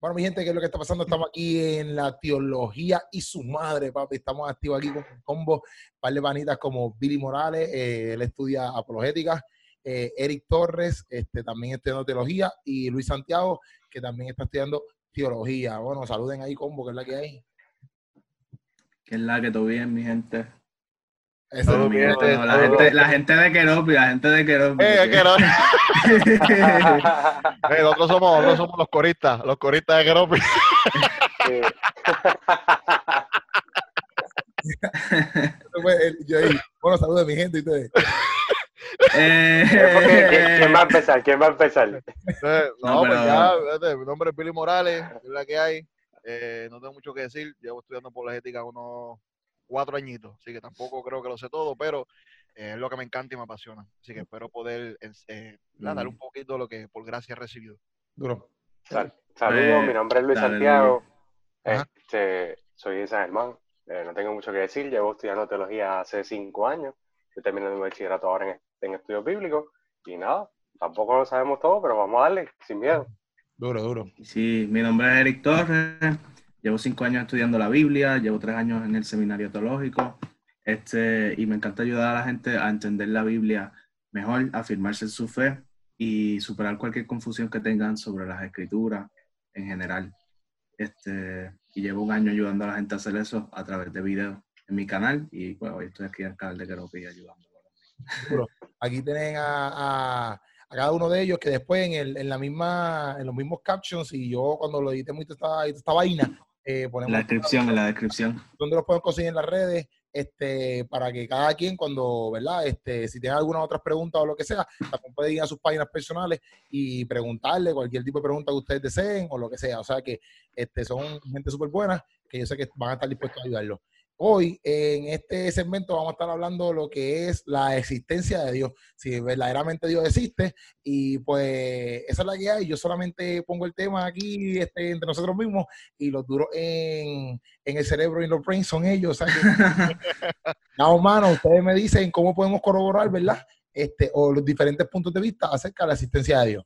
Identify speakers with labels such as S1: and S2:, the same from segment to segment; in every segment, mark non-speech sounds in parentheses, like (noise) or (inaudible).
S1: Bueno, mi gente, ¿qué es lo que está pasando? Estamos aquí en la teología y su madre, papi. Estamos activos aquí con combo, un par de panitas como Billy Morales, eh, él estudia apologética, eh, Eric Torres, este, también estudiando teología, y Luis Santiago, que también está estudiando teología. Bueno, saluden ahí, combo, que es la que hay.
S2: Que es la que todo bien, mi gente.
S1: Eso
S2: Todo
S1: es
S2: bien,
S1: mi gente.
S2: no, la, gente, la gente de Keropi, la gente de Keropi.
S3: Eh, que no. (laughs) Eh, nosotros, somos, nosotros somos los coristas, los coristas de Keropi.
S1: Bueno, saluden, mi gente, y ustedes.
S2: Eh,
S4: ¿Quién, quién va a empezar? ¿Quién va a empezar?
S3: Eh, no,
S2: No,
S3: pues ya, fíjate, mi nombre es Billy Morales, es la que hay. Eh, no tengo mucho que decir, llevo estudiando apologética unos cuatro añitos, así que tampoco creo que lo sé todo, pero eh, es lo que me encanta y me apasiona. Así que espero poder eh, nada, dar
S2: Mm.
S3: un poquito de lo que por gracia he recibido.
S1: Duro.
S4: Sal- Saludos,
S2: Eh,
S4: mi nombre es Luis
S2: dale,
S4: Santiago. Este, soy de San Germán. Eh, no tengo mucho que decir. Llevo estudiando teología hace cinco años. Estoy terminando mi bachillerato ahora en, en estudios bíblicos. Y nada, tampoco lo sabemos todo, pero vamos a darle, sin miedo.
S1: Duro, duro.
S2: Sí, mi nombre es Eric Torres, llevo cinco años estudiando la Biblia, llevo tres años en el seminario teológico, este, y me encanta ayudar a la gente a entender la Biblia mejor, afirmarse en su fe y superar cualquier confusión que tengan sobre las escrituras en general. Este, y llevo un año ayudando a la gente a hacer eso a través de videos en mi canal y pues, hoy estoy aquí en el canal de Keropi ayudando.
S1: Aquí tienen a, a- a cada uno de ellos que después en, el, en la misma, en los mismos captions, y yo cuando lo editemos y toda esta, esta vaina, eh, ponemos
S2: la descripción, en la descripción.
S1: donde los pueden conseguir en las redes, este, para que cada quien cuando, ¿verdad? Este, si tiene alguna otras preguntas o lo que sea, también puede ir a sus páginas personales y preguntarle cualquier tipo de pregunta que ustedes deseen o lo que sea. O sea que este, son gente súper buena que yo sé que van a estar dispuestos a ayudarlos. Hoy, en este segmento, vamos a estar hablando lo que es la existencia de Dios, si verdaderamente Dios existe, y pues esa es la que hay. Yo solamente pongo el tema aquí este, entre nosotros mismos y los duros en, en el cerebro y en los brains son ellos. No, (laughs) mano, ustedes me dicen cómo podemos corroborar, ¿verdad? Este, o los diferentes puntos de vista acerca de la existencia de Dios.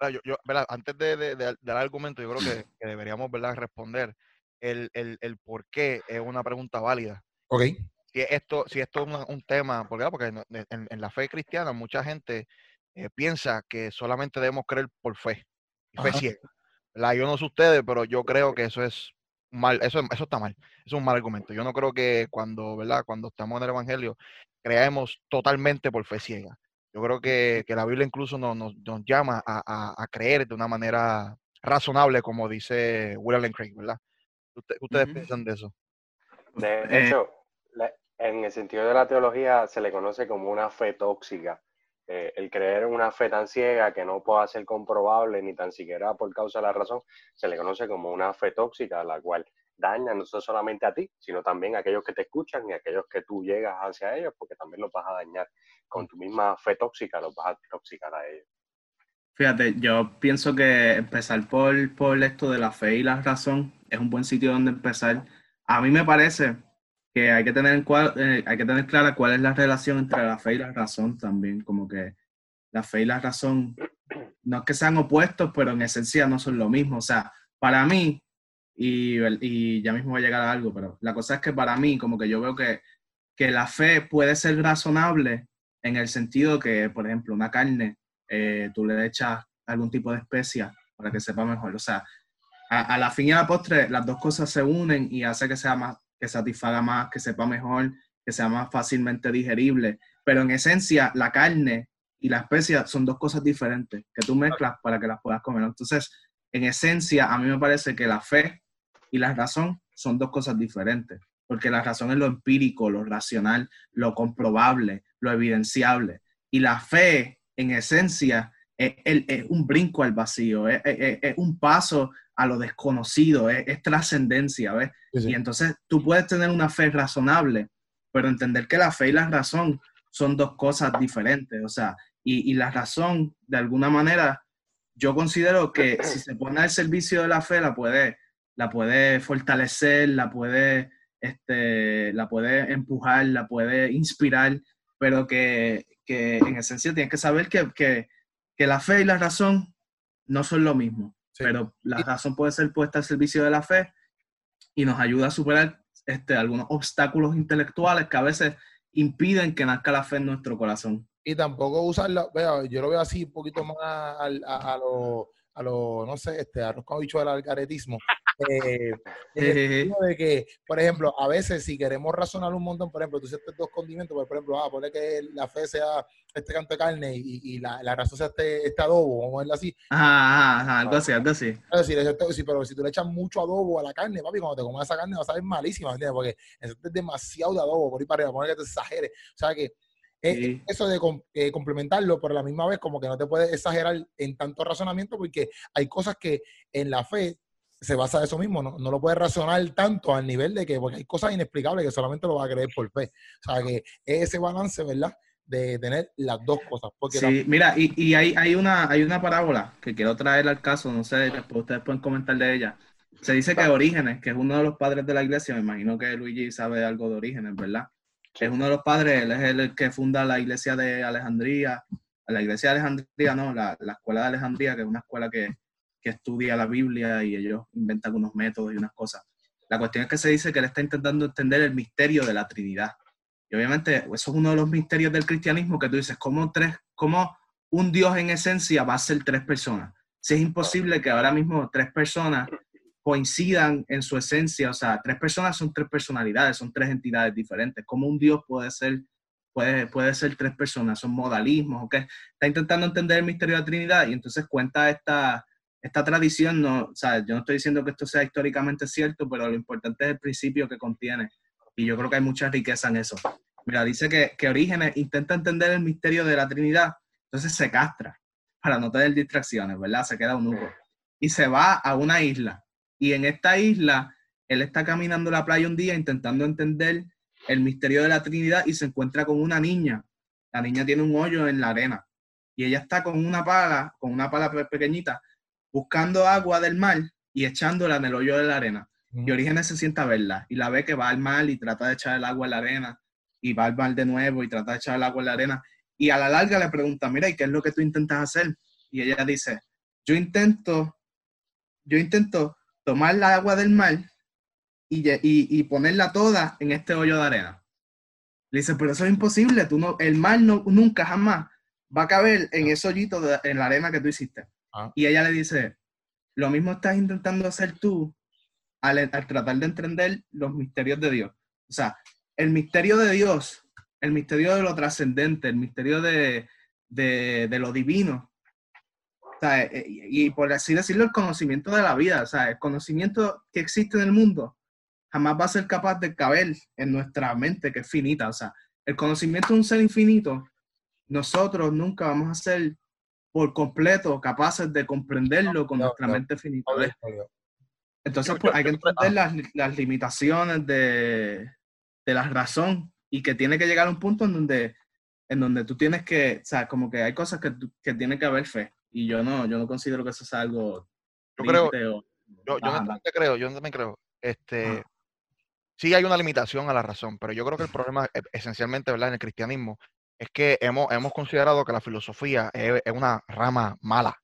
S3: Ah, yo- yo. Antes de, de- de dar argumento, yo creo que, que deberíamos ¿verdad? responder el, el, el por qué es una pregunta válida.
S1: ¿Ok?
S3: si esto, si esto es una- un tema, porque, porque no- en, en la fe cristiana mucha gente eh, piensa que solamente debemos creer por fe, y fe ciega. ¿verdad? Yo no sé ustedes, pero yo creo que eso es mal, eso, eso está mal, es un mal argumento. Yo no creo que cuando, ¿verdad? Cuando estamos en el Evangelio, creemos totalmente por fe ciega. Yo creo que, que la Biblia incluso nos, nos, nos llama a, a- a creer de una manera razonable, como dice William Lane Craig, ¿verdad? ¿Usted- ¿Ustedes piensan de eso?
S4: De
S2: Eh,
S4: hecho, en el sentido de la teología se le conoce como una fe tóxica. Eh, el creer en una fe tan ciega que no pueda ser comprobable ni tan siquiera por causa de la razón, se le conoce como una fe tóxica, la cual daña no solamente a ti, sino también a aquellos que te escuchan y a aquellos que tú llegas hacia ellos, porque también los vas a dañar. Con tu misma fe tóxica los vas a toxicar a ellos.
S2: Fíjate, yo pienso que empezar por, por esto de la fe y la razón es un buen sitio donde empezar. A mí me parece que hay que tener, en cua- eh, hay que tener clara cuál es la relación entre la fe y la razón también, como que la fe y la razón no es que sean opuestos, pero en esencia no son lo mismo. O sea, para mí, y, y ya mismo voy a llegar a algo, pero la cosa es que para mí, como que yo veo que, que la fe puede ser razonable en el sentido que, por ejemplo, una carne, eh, tú le echas algún tipo de especia para que sepa mejor. O sea, a, a la fin y a la postre, las dos cosas se unen y hace que sea más, que satisfaga más, que sepa mejor, que sea más fácilmente digerible. Pero en esencia, la carne y la especia son dos cosas diferentes que tú mezclas para que las puedas comer. Entonces, en esencia, a mí me parece que la fe y la razón son dos cosas diferentes, porque la razón es lo empírico, lo racional, lo comprobable, lo evidenciable. Y la fe, en esencia, es, el- es un brinco al vacío, es, es- es un paso a lo desconocido, es, es trascendencia, ¿ves?
S1: Sí, sí.
S2: Y entonces tú puedes tener una fe razonable, pero entender que la fe y la razón son dos cosas diferentes, o sea, y, y la razón, de alguna manera, yo considero que si se pone al servicio de la fe, la puede, la puede fortalecer, la puede, este, la puede empujar, la puede inspirar, pero que, que en esencia tienes que saber que, que, que la fe y la razón no son lo mismo. Pero la razón puede ser puesta al servicio de la fe y nos ayuda a superar este, algunos obstáculos intelectuales que a veces impiden que nazca la fe en nuestro corazón.
S1: Y tampoco usarla, vea, yo lo veo así un poquito más a, a, a lo, a lo, no sé, este, arroz con dicho del algaretismo. Eh, (laughs) de que, por ejemplo, a veces si queremos razonar un montón, por ejemplo, tú hiciste dos condimentos, por ejemplo, ah, pone que la fe sea este canto de carne y, y la, la, razón sea este, este adobo, vamos a verlo así.
S2: Ajá, ajá, algo así, algo así.
S1: sí, pero si tú le echas mucho adobo a la carne, papi, cuando te comas esa carne va a saber malísima, ¿entiendes? Porque es demasiado de adobo, por ahí para arriba, poner que te exagere. O sea que eh, eso de eh, complementarlo, pero a la misma vez como que no te puedes exagerar en tanto razonamiento porque hay cosas que en la fe se basa de eso mismo, no, no lo puedes razonar tanto al nivel de que, porque hay cosas inexplicables que solamente lo vas a creer por fe. O sea que es ese balance, ¿verdad? De tener las dos cosas. Porque
S2: sí, mira, y, y hay, hay, una, hay una parábola que quiero traer al caso, no sé, después ustedes pueden comentar de ella. Se dice que Orígenes, que es uno de los padres de la iglesia, me imagino que Luigi sabe algo de Orígenes, ¿verdad? es uno de los padres, él es el que funda la iglesia de Alejandría, la iglesia de Alejandría, no, la, la escuela de Alejandría, que es una escuela que, que, estudia la Biblia y ellos inventan unos métodos y unas cosas. La cuestión es que se dice que él está intentando entender el misterio de la Trinidad. Y obviamente eso es uno de los misterios del cristianismo que tú dices, ¿cómo, tres, cómo un Dios en esencia va a ser tres personas? Si es imposible que ahora mismo tres personas coincidan en su esencia, o sea, tres personas son tres personalidades, son tres entidades diferentes. ¿Cómo un Dios puede ser, puede, puede ser tres personas? Son modalismos, ¿ok? Está intentando entender el misterio de la Trinidad y entonces cuenta esta, esta tradición, no, sea, yo no estoy diciendo que esto sea históricamente cierto, pero lo importante es el principio que contiene y yo creo que hay mucha riqueza en eso. Mira, dice que, que Orígenes intenta entender el misterio de la Trinidad, entonces se castra para no tener distracciones, ¿verdad? Se queda un nudo. Y se va a una isla y en esta isla, él está caminando la playa un día intentando entender el misterio de la Trinidad y se encuentra con una niña. La niña tiene un hoyo en la arena y ella está con una pala, con una pala pequeñita, buscando agua del mar y echándola en el hoyo de la arena. Y Orígenes se sienta a verla y la ve que va al mar y trata de echar el agua en la arena y va al mar de nuevo y trata de echar el agua en la arena. Y a la larga le pregunta, mira, ¿y qué es lo que tú intentas hacer? Y ella dice, yo intento, yo intento tomar la agua del mar y, y, ponerla toda en este hoyo de arena. Le dice, pero eso es imposible, tú no, el mar no, nunca jamás va a caber en ese hoyito de, en la arena que tú hiciste. Y ella le dice, lo mismo estás intentando hacer tú al, tratar de entender los misterios de Dios. O sea, el misterio de Dios, el misterio de lo trascendente, el misterio de, lo divino, eh, eh, y, por así decirlo, el conocimiento de la vida, sea, el conocimiento que existe en el mundo jamás va a ser capaz de caber en nuestra mente, que es finita. O sea, el conocimiento de un ser infinito, nosotros nunca vamos a ser por completo capaces de comprenderlo con nuestra mente finita. Entonces, pues, hay que entender las, las limitaciones de, de, la razón y que tiene que llegar a un punto en donde, en donde tú tienes que, o sea, como que hay cosas que, que tiene que haber fe. Y yo no, yo no considero que eso sea algo.
S3: Yo creo. yo, yo también creo, yo también creo. Este, sí hay una limitación a la razón, pero yo creo que el problema esencialmente, ¿verdad? En el cristianismo es que hemos, hemos considerado que la filosofía es, una rama mala,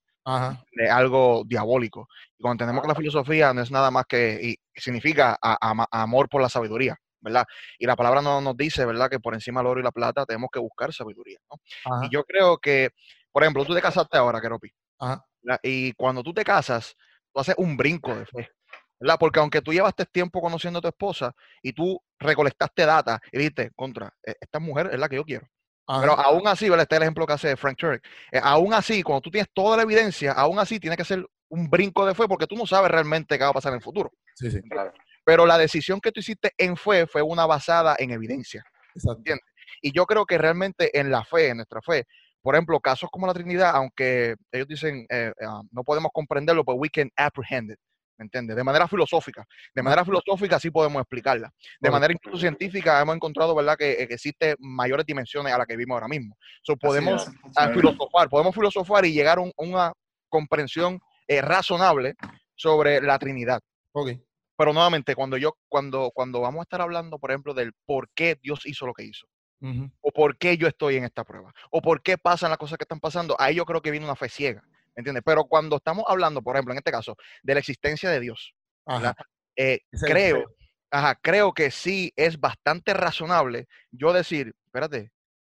S3: de algo diabólico. Y cuando entendemos que la filosofía no es nada más que, y significa amor por la sabiduría, ¿verdad? Y la palabra no, nos dice, ¿verdad? Que por encima del oro y la plata tenemos que buscar sabiduría, ¿no? Y yo creo que por ejemplo, tú te casaste ahora, Keropi. Y cuando tú te casas, tú haces un brinco de fe. ¿verdad? Porque aunque tú llevaste tiempo conociendo a tu esposa y tú recolectaste data y dijiste, contra, e, esta mujer es la que yo quiero. Pero aún así, ¿verdad? Este es el ejemplo que hace Frank Turek. Eh, aún así, cuando tú tienes toda la evidencia, aún así tiene que ser un brinco de fe porque tú no sabes realmente qué va a pasar en el futuro.
S1: Sí, sí. Claro.
S3: Pero la decisión que tú hiciste en fe fue una basada en evidencia. ¿Entiendes? Y yo creo que realmente en la fe, en nuestra fe, por ejemplo, casos como la Trinidad, aunque ellos dicen eh, ah, no podemos comprenderlo, pero we can apprehend it. ¿Me entiendes? De manera filosófica. De manera filosófica sí podemos explicarla. De manera incluso científica hemos encontrado, ¿verdad?, que, existen existe mayores dimensiones a las que vimos ahora mismo. So, podemos ah, filosofar, podemos filosofar y llegar a una comprensión eh, razonable sobre la Trinidad.
S1: Okay.
S3: Pero nuevamente, cuando yo, cuando, cuando vamos a estar hablando, por ejemplo, del por qué Dios hizo lo que hizo, o por qué yo estoy en esta prueba, o por qué pasan las cosas que están pasando. Ahí yo creo que viene una fe ciega, entiendes? Pero cuando estamos hablando, por ejemplo, en este caso, de la existencia de Dios,
S1: Ajá.
S3: eh, creo, ajá, creo que sí es bastante razonable yo decir, espérate,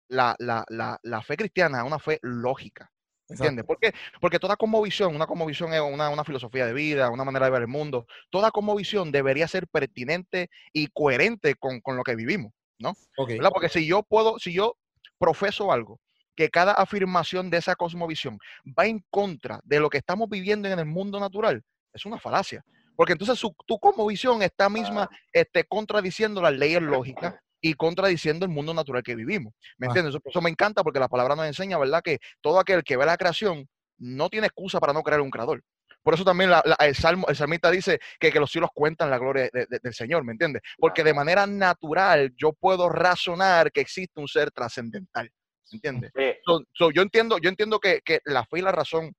S3: la, la, la, la fe cristiana es una fe lógica. ¿Entiendes?
S1: Exacto.
S3: ¿Por qué? Porque toda cosmovisión, una cosmovisión es una, una filosofía de vida, una manera de ver el mundo, toda cosmovisión debería ser pertinente y coherente con, con lo que vivimos. ¿verdad? Porque si yo puedo, si yo profeso algo, que cada afirmación de esa cosmovisión va en contra de lo que estamos viviendo en el mundo natural, es una falacia. Porque entonces su- tu cosmovisión está misma este, contradiciendo las leyes lógicas y contradiciendo el mundo natural que vivimos. ¿Me entiendes? Eso, eso me encanta porque la palabra nos enseña, ¿verdad? Que todo aquel que ve la creación no tiene excusa para no creer en un creador. Por eso también la- la- el, salmo, el salmista dice que, que los cielos cuentan la gloria de- de- del Señor, ¿me entiendes? Porque de manera natural yo puedo razonar que existe un ser trascendental, ¿me entiendes?
S4: Sí,
S3: So- so, yo entiendo, yo entiendo que, que la fe y la razón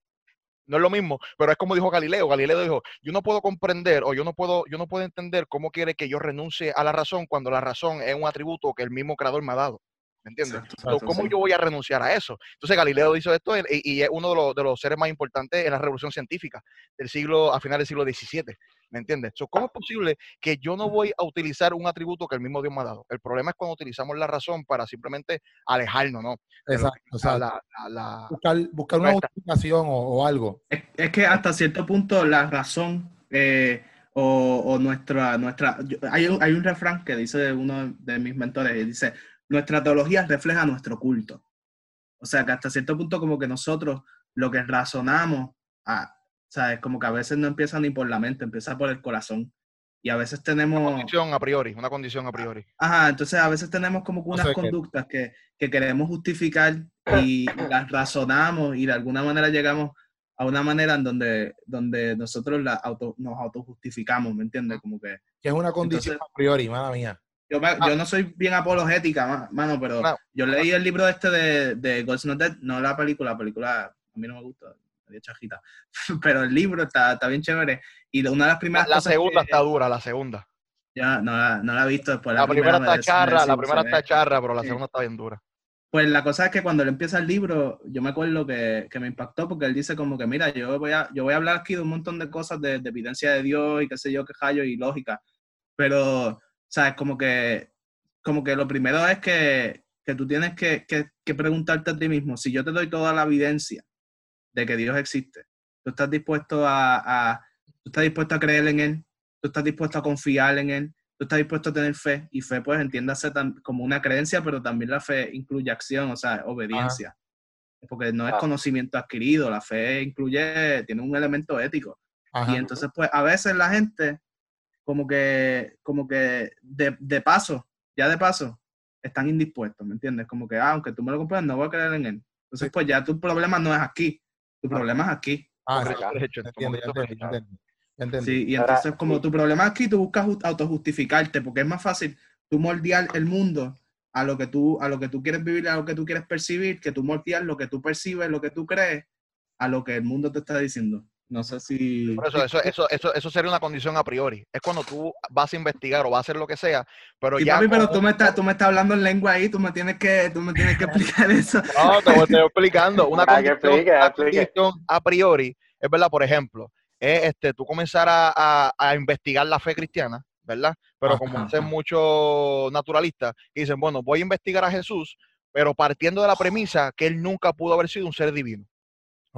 S3: no es lo mismo, pero es como dijo Galileo. Galileo dijo, yo no puedo comprender o yo no puedo, yo no puedo entender cómo quiere que yo renuncie a la razón cuando la razón es un atributo que el mismo creador me ha dado. ¿Me entiendes?
S2: Exacto,
S3: So,
S1: exacto,
S3: ¿Cómo
S1: sí.
S3: yo voy a renunciar a eso? Entonces Galileo hizo esto y, y es uno de los, de los seres más importantes en la revolución científica del siglo, a finales del siglo XVII. ¿Me entiendes? So, ¿Cómo es posible que yo no voy a utilizar un atributo que el mismo Dios me ha dado? El problema es cuando utilizamos la razón para simplemente alejarnos, ¿no?
S1: Exacto.
S3: que
S1: O sea,
S3: la- la- la-
S1: buscar, buscar una justificación o, o algo.
S2: Es, es que hasta cierto punto la razón eh, o, o nuestra, nuestra yo- hay, un, hay un refrán que dice uno de mis mentores, y dice, nuestra teología refleja nuestro culto. O sea que hasta cierto punto como que nosotros lo que razonamos, ah, ¿sabes? Como que a veces no empieza ni por la mente, empieza por el corazón. Y a veces tenemos...
S3: condición a priori, una condición a priori.
S2: Ajá, entonces a veces tenemos como que
S1: No
S2: unas
S1: sé qué.
S2: conductas que, que queremos justificar y las razonamos y de alguna manera llegamos a una manera en donde, donde nosotros la auto, nos autojustificamos, ¿me entiendes? Como que
S1: Que es una condición
S2: Entonces-
S1: a priori, mala mía.
S2: yo, me- yo no soy bien apologética, ma- mano, pero
S3: No.
S2: yo leí el libro este de, de God's Not Dead, no la película, la película a mí no me gusta, medio chajita, (laughs) pero el libro está, está bien chévere y una de las
S3: La,
S2: primeras
S3: la
S2: cosas
S3: segunda
S2: que-
S3: está dura, la segunda.
S2: ya no la, no la he visto después
S3: La, primera
S2: me
S3: está charra, la primera está charra, pero la
S2: Sí.
S3: segunda está bien dura.
S2: Pues la cosa es que cuando él empieza el libro, yo me acuerdo que, que me impactó porque él dice como que, mira, yo voy a, yo voy a hablar aquí de un montón de cosas de, de evidencia de Dios y qué sé yo, qué hallo y lógica, pero, ¿sabes? Como que, como que lo primero es que, que tú tienes que, que, que preguntarte a ti mismo, si yo te doy toda la evidencia de que Dios existe, tú estás dispuesto a, a- tú estás dispuesto a creer en Él, tú estás dispuesto a confiar en Él, tú estás dispuesto a tener fe, y fe pues entiéndase como una creencia, pero también la fe incluye acción, o sea, obediencia. Porque no es conocimiento adquirido, la fe incluye, tiene un elemento ético.
S1: Ajá.
S2: Y entonces, pues, a veces la gente, como que, como que de, de paso, ya de paso, están indispuestos, ¿me entiendes? Como que, ah, aunque tú me lo compres, no voy a creer en él. Entonces, pues ya tu problema no es aquí, tu problema es aquí.
S1: Ah,
S4: Correcto.
S1: sí,
S3: Derecho,
S1: ya
S3: como
S1: entiendo, ya
S3: Cristo
S1: entendí, ya entendí, ya entendí.
S2: Sí, y
S4: Ahora,
S2: entonces como
S4: sí.
S2: tu problema es aquí, tú buscas ju- autojustificarte, porque es más fácil tú moldear el mundo a lo que tú, a lo que tú quieres vivir, a lo que tú quieres percibir, que tú moldear lo que tú percibes, lo que tú crees, a lo que el mundo te está diciendo. No sé si...
S3: Por eso, eso, eso, eso, eso sería una condición a priori. Es cuando tú vas a investigar o vas a hacer lo que sea, pero
S2: Sí,
S3: ya.
S2: papi, pero tú me, estás, tú me estás hablando en lengua ahí, tú me tienes que, tú me tienes que explicar eso. (laughs)
S3: No, te estoy explicando. (laughs) Una
S4: que
S3: condición,
S4: explique,
S3: una
S4: explique.
S3: condición a priori, es verdad, por ejemplo, es este, tú comenzar a, a- a investigar la fe cristiana, ¿verdad? Pero como hacen muchos naturalistas, que dicen, bueno, voy a investigar a Jesús, pero partiendo de la premisa que él nunca pudo haber sido un ser divino.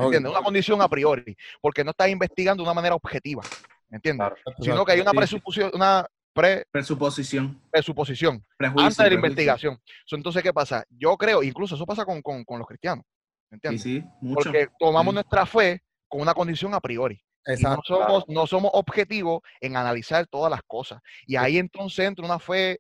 S3: ¿Entiendes? Una condición a priori, porque no estás investigando de una manera objetiva, ¿entiendes?
S4: Claro.
S3: Sino que hay una
S2: Sí.
S3: presuposición, una pre-
S2: Presuposición,
S3: presuposición
S2: prejuicio.
S3: antes de la
S2: prejuicio.
S3: investigación. Entonces, ¿qué pasa? Yo creo, incluso eso pasa con, con- con los cristianos,
S2: Sí,
S3: ¿entiendes?
S2: sí, mucho.
S3: Porque tomamos
S2: Sí.
S3: nuestra fe con una condición a priori. Y no
S1: Exacto.
S3: somos, no somos objetivos en analizar todas las cosas. Y ahí entonces entra una fe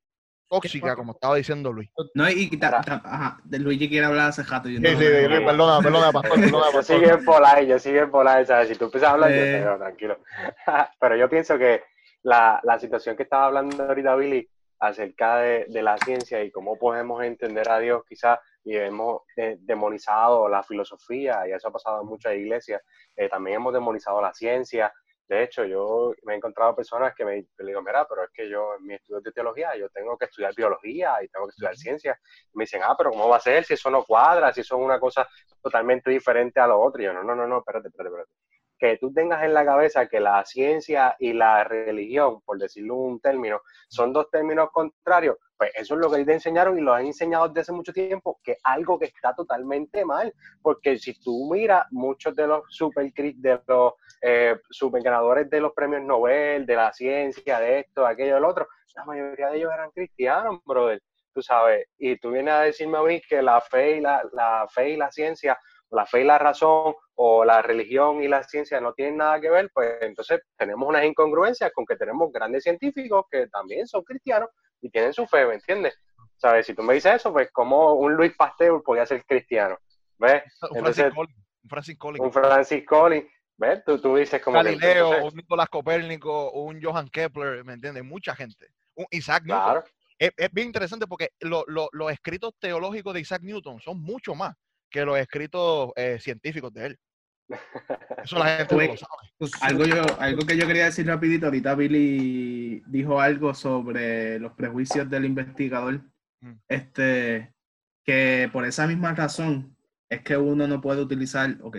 S3: tóxica, como estaba diciendo Luis.
S2: No, y, ta- ta- ajá, de Luigi quiere hablar hace jato. yo
S3: Sí,
S2: no-
S3: sí,
S2: no-
S3: sí,
S2: no-
S3: Luis, perdona, perdona, (laughs) pastor, perdona,
S4: Yo
S3: pastor.
S4: sigue por ahí, yo sigue por ahí, ¿sabes? Si tú empiezas a hablar, yo
S2: Eh.
S4: te digo, tranquilo. (laughs) Pero yo pienso que la, la situación que estaba hablando ahorita Billy acerca de, de la ciencia y cómo podemos entender a Dios quizás y hemos eh, demonizado la filosofía y eso ha pasado en muchas iglesias, eh, también hemos demonizado la ciencia De hecho, yo me he encontrado personas que me le digo, mira, pero es que yo en mi estudio de teología, yo tengo que estudiar biología y tengo que estudiar ciencia. Y me dicen, ah, pero ¿cómo va a ser si eso no cuadra, si eso es una cosa totalmente diferente a lo otro? Y yo, no, no, no, no, espérate, espérate, espérate. Que tú tengas en la cabeza que la ciencia y la religión, por decirlo un término, son dos términos contrarios, pues eso es lo que te enseñaron y lo han enseñado desde hace mucho tiempo, que es algo que está totalmente mal, porque si tú miras muchos de los super de los eh, ganadores de los premios Nobel, de la ciencia, de esto, de aquello, del otro, la mayoría de ellos eran cristianos, brother, tú sabes, y tú vienes a decirme a mí que la fe y la, la fe y la ciencia, la fe y la razón, o la religión y la ciencia no tienen nada que ver, pues entonces tenemos unas incongruencias con que tenemos grandes científicos que también son cristianos y tienen su fe, ¿me entiendes? ¿Sabes? Si tú me dices eso, pues como un Luis Pasteur podía ser cristiano, ¿ves?
S3: Un
S4: Entonces,
S3: Francis Collins.
S4: un Francis Collins, ¿ves? Tú, tú dices como
S3: Galileo, un Nicolás Copérnico, un Johann Kepler, ¿me entiendes? Mucha gente. Un Isaac Newton.
S4: claro,
S3: Es, es bien interesante porque lo- lo- los escritos teológicos de Isaac Newton son mucho más que los escritos eh, científicos de él. Eso la gente no
S2: Oye,
S3: lo sabe.
S1: Pues,
S2: Algo, yo, algo que yo quería decir rapidito, ahorita Billy dijo algo sobre los prejuicios del investigador,
S3: Mm.
S2: este, que por esa misma razón es que uno no puede utilizar, ok,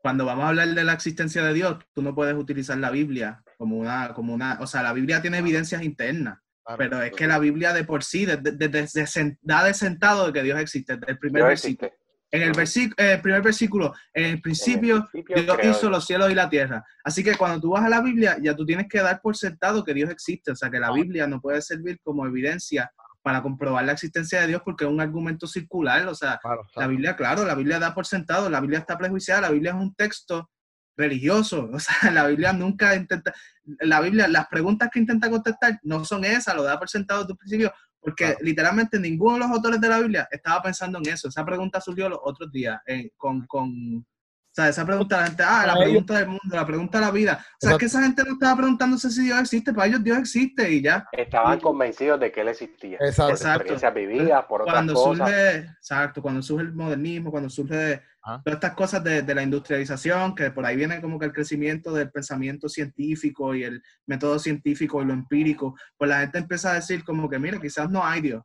S2: cuando vamos a hablar de la existencia de Dios, tú no puedes utilizar la Biblia como una, como una, o sea, la Biblia tiene evidencias internas,
S3: Claro.
S2: pero es que la Biblia de por sí, desde, sen- da de sentado de que Dios existe, desde el primer versículo. En el, eh, primer versículo, en el principio
S4: principio
S2: Dios hizo los cielos y la tierra. Así que cuando tú vas a la Biblia, ya tú tienes que dar por sentado que Dios existe. O sea, que la Biblia no puede servir como evidencia para comprobar la existencia de Dios porque es un argumento circular. O sea,
S3: Claro,
S2: la. Biblia, claro, la Biblia da por sentado, la Biblia está prejuiciada, la Biblia es un texto religioso. (laughs) O sea, la Biblia nunca intenta, la Biblia, las preguntas que intenta contestar no son esas, lo da por sentado desde un principio, porque
S3: Claro.
S2: literalmente ninguno de los autores de la Biblia estaba pensando en eso. Esa pregunta surgió los otros días eh, con, con, o sea, esa pregunta, la gente, ah, la
S1: Para ellos-
S2: pregunta del mundo, la pregunta de la vida. O sea, es que esa gente no estaba preguntándose si Dios existe, para ellos Dios existe y ya.
S4: Estaban convencidos de que él existía.
S1: Exacto.
S4: Por
S2: Exacto.
S4: experiencias vividas, por otras
S2: cuando
S4: cosas.
S2: surge, exacto, cuando surge el modernismo, cuando surge
S3: Ajá.
S2: todas estas cosas de, de la industrialización, que por ahí viene como que el crecimiento del pensamiento científico y el método científico y lo empírico, pues la gente empieza a decir como que, mira, quizás no hay Dios.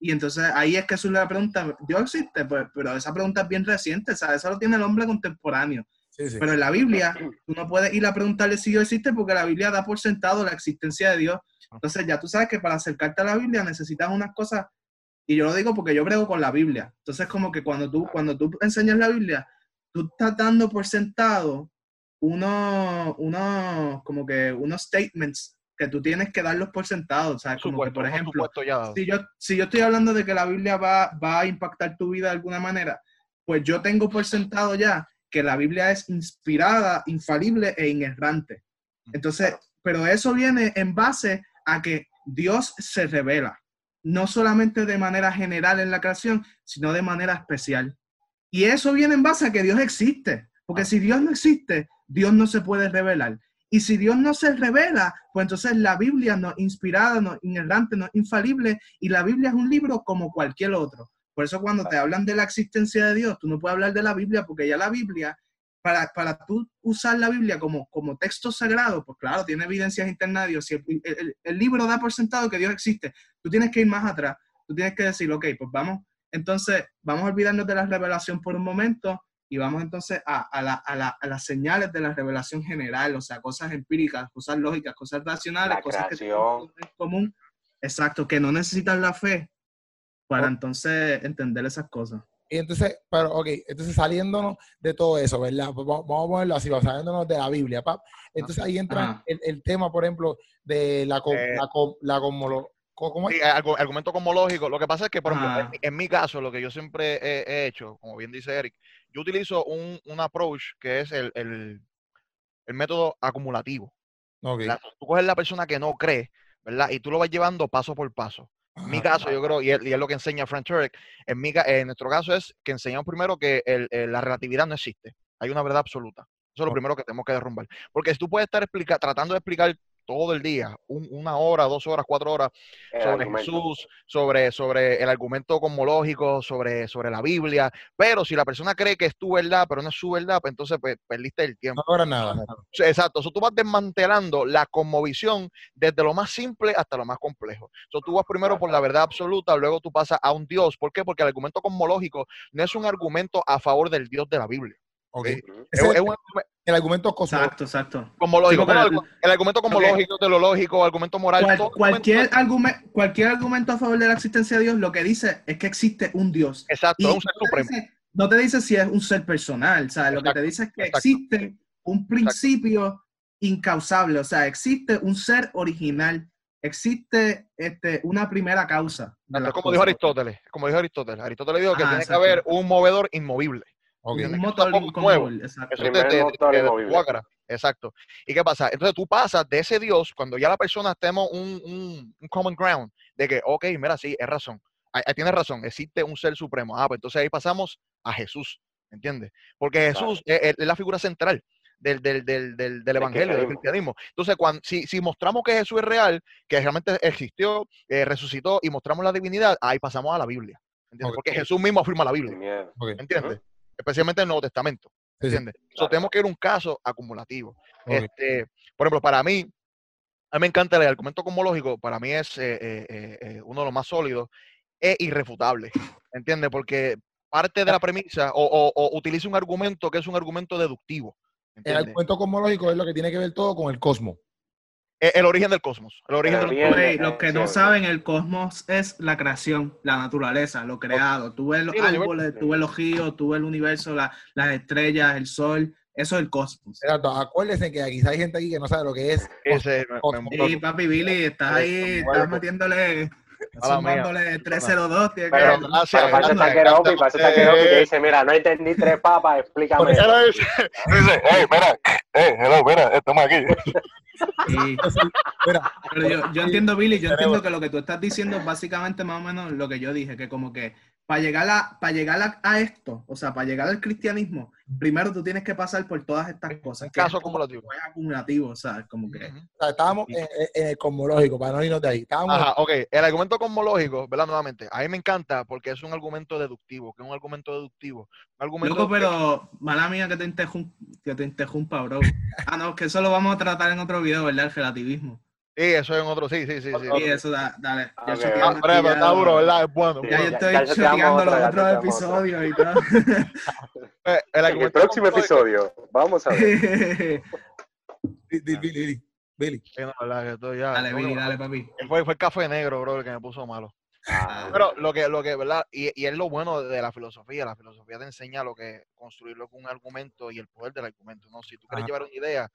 S2: Y entonces ahí es que surge la pregunta, ¿Dios existe? Pues, pero esa pregunta es bien reciente, ¿sabes? Eso lo tiene el hombre contemporáneo.
S1: Sí, sí.
S2: Pero en la Biblia, tú no puedes ir a preguntarle si Dios existe porque la Biblia da por sentado la existencia de Dios. Entonces ya tú sabes que para acercarte a la Biblia necesitas unas cosas, y yo lo digo porque yo brego con la Biblia. Entonces como que cuando tú, cuando tú enseñas la Biblia, tú estás dando por sentado unos, como que unos statements que tú tienes que darlos por sentado. O sea,
S3: Un
S2: como que, por ejemplo,
S3: supuesto
S2: si yo, si yo estoy hablando de que la Biblia va, va a impactar tu vida de alguna manera, pues yo tengo por sentado ya que la Biblia es inspirada, infalible e inerrante. Entonces, pero eso viene en base a que Dios se revela, no solamente de manera general en la creación, sino de manera especial. Y eso viene en base a que Dios existe, porque si Dios no existe, Dios no se puede revelar. Y si Dios no se revela, pues entonces la Biblia no es inspirada, no es inerrante, no es infalible, y la Biblia es un libro como cualquier otro. Por eso cuando te hablan de la existencia de Dios, tú no puedes hablar de la Biblia, porque ya la Biblia, para, para tú usar la Biblia como, como texto sagrado, pues claro, tiene evidencias internas de Dios. Si el, el- el libro da por sentado que Dios existe, tú tienes que ir más atrás. Tú tienes que decir, ok, pues vamos, entonces vamos a olvidarnos de la revelación por un momento y vamos entonces a, a la- a la- a las señales de la revelación general, o sea, cosas empíricas, cosas lógicas, cosas racionales,
S4: La
S2: cosas que
S4: creación.
S2: tienen en común. Exacto, que no necesitan la fe para entonces entender esas cosas.
S1: Y entonces, pero ok, entonces saliéndonos de todo eso, ¿verdad? Pues va- vamos a ponerlo así, va, saliéndonos de la Biblia, pap. Entonces ahí entra el, el tema, por ejemplo, de la, co-
S3: Eh,
S1: la, co- la comolo- co- ¿cómo es?
S3: Sí, argu- argumento cosmológico. Lo que pasa es que, por ejemplo, en, mi- en mi caso, lo que yo siempre he, he hecho, como bien dice Eric, yo utilizo un, un approach que es el, el- el método acumulativo. Tú coges la persona que no cree, ¿verdad? Y tú lo vas llevando paso por paso. En mi caso, yo creo, y es, y es lo que enseña Frank Turek, en, mi, en nuestro caso es que enseñamos primero que el- el- la relatividad no existe. Hay una verdad absoluta. Eso es lo primero que tenemos que derrumbar. Porque si tú puedes estar explica- tratando de explicar todo el día, un- una hora, dos horas, cuatro horas,
S4: El
S3: sobre
S4: argumento.
S3: Jesús, sobre, sobre el argumento cosmológico, sobre, sobre la Biblia, pero si la persona cree que es tu verdad, pero no es su verdad, pues entonces pues, perdiste el tiempo.
S1: No nada.
S3: Exacto, so, tú vas desmantelando la cosmovisión desde lo más simple hasta lo más complejo. So, tú vas primero por la verdad absoluta, luego tú pasas a un Dios. ¿Por qué? Porque el argumento cosmológico no es un argumento a favor del Dios de la Biblia.
S1: Ok.
S3: Sí. Es, es un
S1: el argumento cosmológico.
S2: Exacto, exacto.
S3: cosmológico.
S2: Sí,
S3: el, el argumento cosmológico, teleológico, argumento moral.
S2: Cual-
S3: todo
S2: cualquier,
S3: argumento-
S2: argumento, cualquier argumento a favor de la existencia de Dios lo que dice es que existe un Dios.
S3: Exacto,
S2: Y
S3: es un ser
S2: no, te
S3: supremo.
S2: dice, no te dice si es un ser personal, ¿sabes? Lo que
S3: Exacto,
S2: te dice es que
S3: exacto.
S2: existe un principio incausable, o sea, existe un ser original, existe este, una primera causa.
S3: Exacto, como
S2: cosas.
S3: dijo Aristóteles, como dijo Aristóteles. Aristóteles dijo que
S2: Ajá,
S3: tiene que
S2: exacto.
S3: haber un movedor inmovible.
S1: Ok.
S3: ¿Entiendes?
S2: Un motor
S3: nuevo.
S2: exacto.
S4: Primer motor.
S3: ¿Y qué pasa? Entonces tú pasas de ese Dios, cuando ya la persona tenemos un, un, un common ground, de que, ok, mira, sí, es razón. Ahí, ahí tienes razón, existe un ser supremo. Ah, pues entonces ahí pasamos a Jesús, ¿entiendes? Porque Jesús es, es la figura central del, del, del, del, del evangelio, del
S4: cristianismo.
S3: Entonces, cuando, si, si mostramos que Jesús es real, que realmente existió, eh, resucitó y mostramos la divinidad, ahí pasamos a la Biblia. ¿entiendes? Porque Jesús mismo afirma la Biblia. ¿entiendes? Especialmente en el Nuevo Testamento.
S1: Sí, sí.
S3: ¿entiendes? So, tenemos que ir a un caso acumulativo. Este, por ejemplo, para mí, a mí me encanta el argumento cosmológico, para mí es eh, eh, eh, uno de los más sólidos, es irrefutable, ¿entiendes? Porque parte de la premisa, o, o- o utiliza un argumento que es un argumento deductivo,
S1: El argumento cosmológico es lo que tiene que ver todo con el cosmos.
S3: Eh, El, origen del cosmos, el origen del
S2: los que no saben, el cosmos es la creación, la naturaleza, lo creado. Tú ves los
S3: Sí,
S2: árboles, tú ves los ríos, tú ves el universo, la- las estrellas, el sol. Eso es el cosmos.
S1: Exacto. Acuérdense que quizá hay gente aquí que no sabe lo que es.
S3: Ese,
S2: Sí, papi Billy, estás ahí, estás metiéndole, sumándole 302. tiene
S4: Pero-
S2: que-
S3: gracias,
S4: Pero para eso está
S3: gracias,
S4: Keropi, para eso está
S3: gracias.
S4: Keropi que dice, mira, no entendí tres papas, explícame. eso".
S3: Era ese. Dice, hey, mira, hey, hello, mira, estamos aquí. (laughs)
S1: Mira,
S2: Pero yo, yo entiendo, Billy, yo entiendo que lo que tú estás diciendo es básicamente más o menos lo que yo dije, que como que para llegar a, para llegar a, a esto, o sea, para llegar al cristianismo, primero tú tienes que pasar por todas estas cosas. Es
S3: caso
S2: como-
S3: acumulativo.
S2: Es acumulativo, o sea, como que...
S3: Ujú.
S1: o sea, estábamos en, el cosmológico, para no irnos de ahí. Estábamos
S3: Ajá, ok. El argumento cosmológico, ¿verdad? Nuevamente, a mí me encanta porque es un argumento deductivo, que es un argumento deductivo. Un argumento
S2: Loco, pero mala mía que te, interrump- que te interrumpa, bro. Ah, no, que eso lo vamos a tratar en otro video, ¿verdad? El relativismo.
S3: Sí, eso es en otro, sí, sí, sí. sí.
S2: Sí, eso, da- dale. Ya
S4: Ok.
S2: choteamos
S3: Ah, pero está duro, ¿verdad? Es bueno.
S4: Sí,
S2: Ya yo estoy
S4: otra,
S2: los otros episodios y todo. (laughs)
S3: Eh, El
S4: En el próximo episodio, vamos a ver. (laughs)
S1: Billy, Billy, Billy.
S3: Sí, no, verdad, que esto ya-
S2: dale, Billy, dale, papi.
S3: Fue, fue el café negro, bro, el que me puso malo.
S4: Ah,
S3: Pero lo que, lo que, ¿verdad? Y, y es lo bueno de la filosofía. La filosofía te enseña lo que construirlo con un argumento y el poder del argumento, ¿no? Si tú quieres
S1: Ajá.
S3: llevar una idea,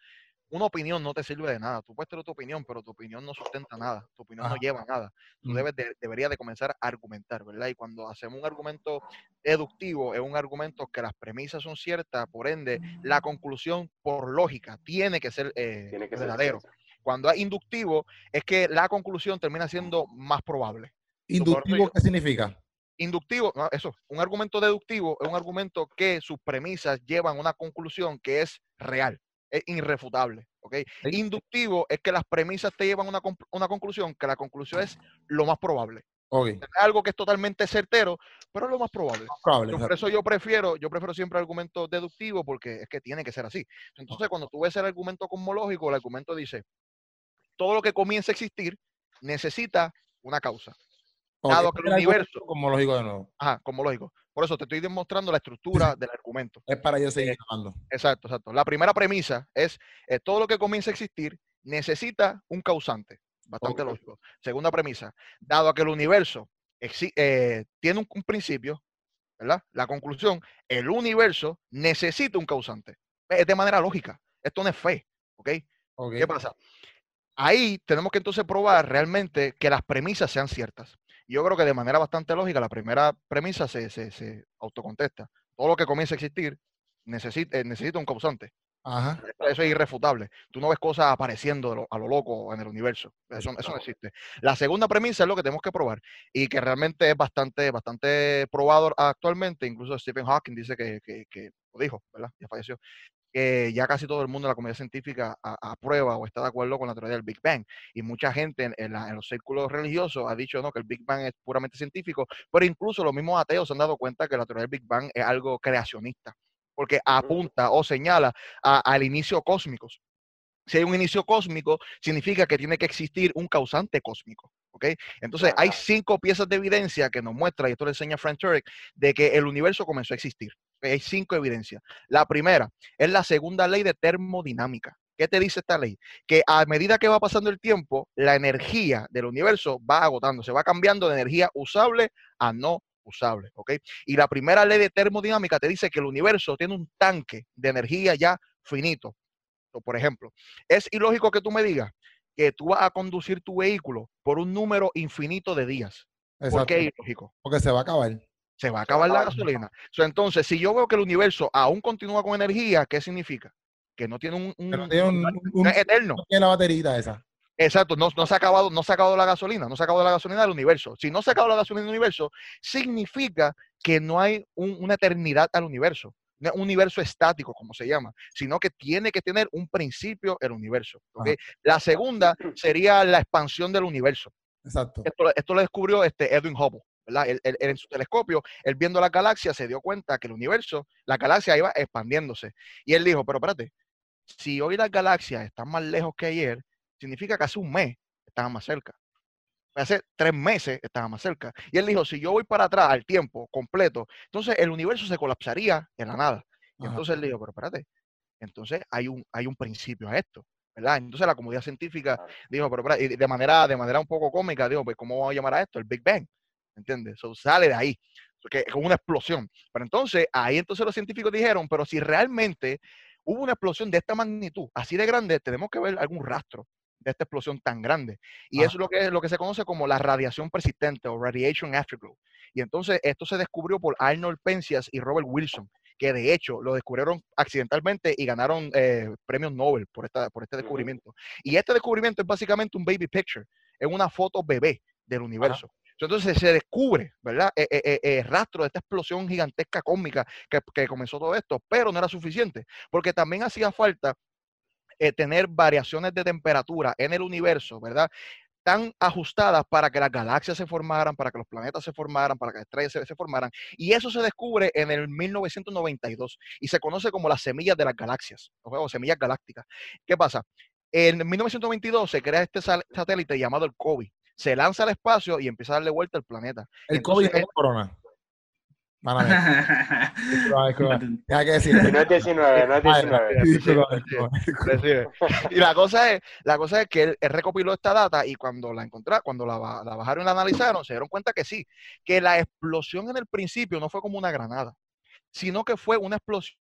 S3: una opinión no te sirve de nada. Tú puedes tener tu opinión, pero tu opinión no sustenta nada. Tu opinión no lleva a nada. Tú
S1: Mm.
S3: debes de, deberías de comenzar a argumentar, ¿verdad? Y cuando hacemos un argumento deductivo, es un argumento que las premisas son ciertas, por ende, la conclusión, por lógica, tiene que ser eh,
S4: tiene que ser
S3: verdadero. Cuando es inductivo, es que la conclusión termina siendo más probable.
S1: ¿Inductivo qué significa?
S3: Inductivo, no, eso, un argumento deductivo es un argumento que sus premisas llevan a una conclusión que es real, es irrefutable, ¿ok?
S1: Sí.
S3: Inductivo es que las premisas te llevan a una, una conclusión, que la conclusión es lo más probable.
S1: Ok.
S3: Es algo que es totalmente certero, pero es lo más probable.
S1: Probable.
S3: Por eso yo prefiero, yo prefiero siempre el argumento deductivo porque es que tiene que ser así. Entonces, cuando tú ves el argumento cosmológico, el argumento dice, todo lo que comienza a existir necesita una causa.
S1: Ok,
S3: dado que el universo-
S1: Cosmológico de nuevo.
S3: Ajá, cosmológico. Por eso te estoy demostrando la estructura (laughs) del argumento.
S1: Es para yo seguir hablando.
S3: Exacto, exacto. La primera premisa es eh, todo lo que comienza a existir necesita un causante. Bastante lógico. Segunda premisa, dado a que el universo eh, tiene un, un principio, ¿verdad? La conclusión, el universo necesita un causante. Es de manera lógica. Esto no es fe, ¿ok?
S1: Ok.
S3: ¿Qué pasa? Ahí tenemos que entonces probar realmente que las premisas sean ciertas. Yo creo que de manera bastante lógica la primera premisa se, se, se autocontesta. Todo lo que comienza a existir necesita, eh, necesita un causante.
S1: Ajá.
S3: Eso es irrefutable. Tú no ves cosas apareciendo lo- a lo loco en el universo. Eso, eso no existe. La segunda premisa es lo que tenemos que probar y que realmente es bastante, bastante probado actualmente. Incluso Stephen Hawking dice que, que- que lo dijo, ¿verdad? Ya falleció. Que ya casi todo el mundo de la comunidad científica aprueba o está de acuerdo con la teoría del Big Bang. Y mucha gente en, en la- en los círculos religiosos ha dicho no, que el Big Bang es puramente científico, pero incluso los mismos ateos se han dado cuenta que la teoría del Big Bang es algo creacionista, porque apunta o señala a- al inicio cósmico. Si hay un inicio cósmico, significa que tiene que existir un causante cósmico. ¿ok? Entonces, hay cinco piezas de evidencia que nos muestra, y esto le enseña Frank Turek, de que el universo comenzó a existir. Hay cinco evidencias. La primera es la segunda ley de termodinámica. ¿Qué te dice esta ley? Que a medida que va pasando el tiempo, la energía del universo va agotándose, va cambiando de energía usable a no usable. ¿ok? Y la primera ley de termodinámica te dice que el universo tiene un tanque de energía ya finito. Por ejemplo, es ilógico que tú me digas que tú vas a conducir tu vehículo por un número infinito de días. ¿Por qué es ilógico?
S1: Porque se va a acabar.
S3: Se va a acabar la gasolina. So, entonces, si yo veo que el universo aún continúa con energía, ¿qué significa? Que no tiene un,
S1: no tiene, un-
S3: eterno.
S1: no tiene la baterita esa.
S3: Exacto, no, no se ha acabado, no se ha acabado la gasolina, no se ha acabado la gasolina del universo. Si no se ha acabado la gasolina del universo, significa que no hay un- una eternidad al universo, un universo estático, como se llama, sino que tiene que tener un principio el universo. La segunda sería la expansión del universo.
S1: Exacto.
S3: Esto, esto lo descubrió este Edwin Hubble. ¿Verdad? Él- él- él en su telescopio, él viendo la galaxia, se dio cuenta que el universo, la galaxia iba expandiéndose. Y él dijo, pero espérate, si hoy las galaxias están más lejos que ayer, significa que hace un mes estaban más cerca. Hace tres meses estaban más cerca. Y él dijo, si yo voy para atrás al tiempo completo, entonces el universo se colapsaría en la nada. Y
S1: Ajá.
S3: entonces él dijo, pero espérate, entonces hay un, hay un principio a esto. ¿verdad? Entonces la comunidad científica dijo, pero espérate, y de manera, de manera un poco cómica, dijo, pues ¿cómo vamos a llamar a esto? El Big Bang. ¿Entiendes? So, sale de ahí, que, con una explosión. Pero entonces, ahí entonces los científicos dijeron, pero si realmente hubo una explosión de esta magnitud, así de grande, tenemos que ver algún rastro de esta explosión tan grande. Y
S1: Ajá.
S3: eso es lo que, lo que se conoce como la radiación persistente o radiation afterglow. Y entonces esto se descubrió por Arnold Penzias y Robert Wilson, que de hecho lo descubrieron accidentalmente y ganaron eh, premios Nobel por, esta, por este descubrimiento. Y este descubrimiento es básicamente un baby picture, es una foto bebé del universo. Entonces se descubre, ¿verdad? Eh, eh, eh, eh, rastro de esta explosión gigantesca cósmica que, comenzó todo esto, pero no era suficiente, porque también hacía falta eh, tener variaciones de temperatura en el universo, ¿verdad? Tan ajustadas para que las galaxias se formaran, para que los planetas se formaran, para que las estrellas se, formaran. Y eso se descubre en el 1992 y se conoce como las semillas de las galaxias, o semillas galácticas. ¿Qué pasa? En 1922 se crea este satélite llamado el COBE. Se lanza al espacio y empieza a darle vuelta al planeta.
S1: El
S3: Entonces,
S1: COVID no es corona. Mala (laughs) que decir.
S4: no es 19, no es 19. (laughs)
S1: Disculpa, disculpa.
S3: Recibe. Y la cosa es, la cosa es que él, él recopiló esta data y cuando la encontraron, cuando la, ba- la bajaron y la analizaron, se dieron cuenta que sí, que la explosión en el principio no fue como una granada, sino que fue una explosión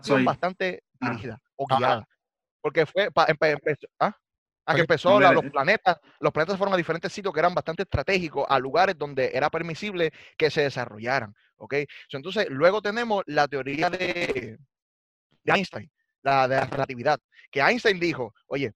S5: Soy.
S3: bastante
S5: Ah.
S3: dirigida o
S1: Ajá.
S3: guiada. Porque fue, pa- empe- ¿ah? Ah, que empezó la- los planetas, los planetas fueron a diferentes sitios que eran bastante estratégicos, a lugares donde era permisible que se desarrollaran, ¿ok? So, entonces, luego tenemos la teoría de, de Einstein, la de la relatividad, que Einstein dijo, oye,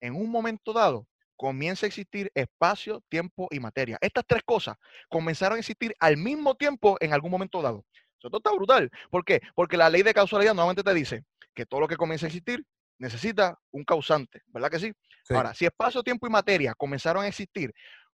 S3: en un momento dado comienza a existir espacio, tiempo y materia. Estas tres cosas comenzaron a existir al mismo tiempo en algún momento dado. Eso esto está brutal. ¿Por qué? Porque la ley de causalidad nuevamente te dice que todo lo que comienza a existir necesita un causante, ¿verdad que sí?
S1: Sí.
S3: Ahora, si espacio, tiempo y materia comenzaron a existir,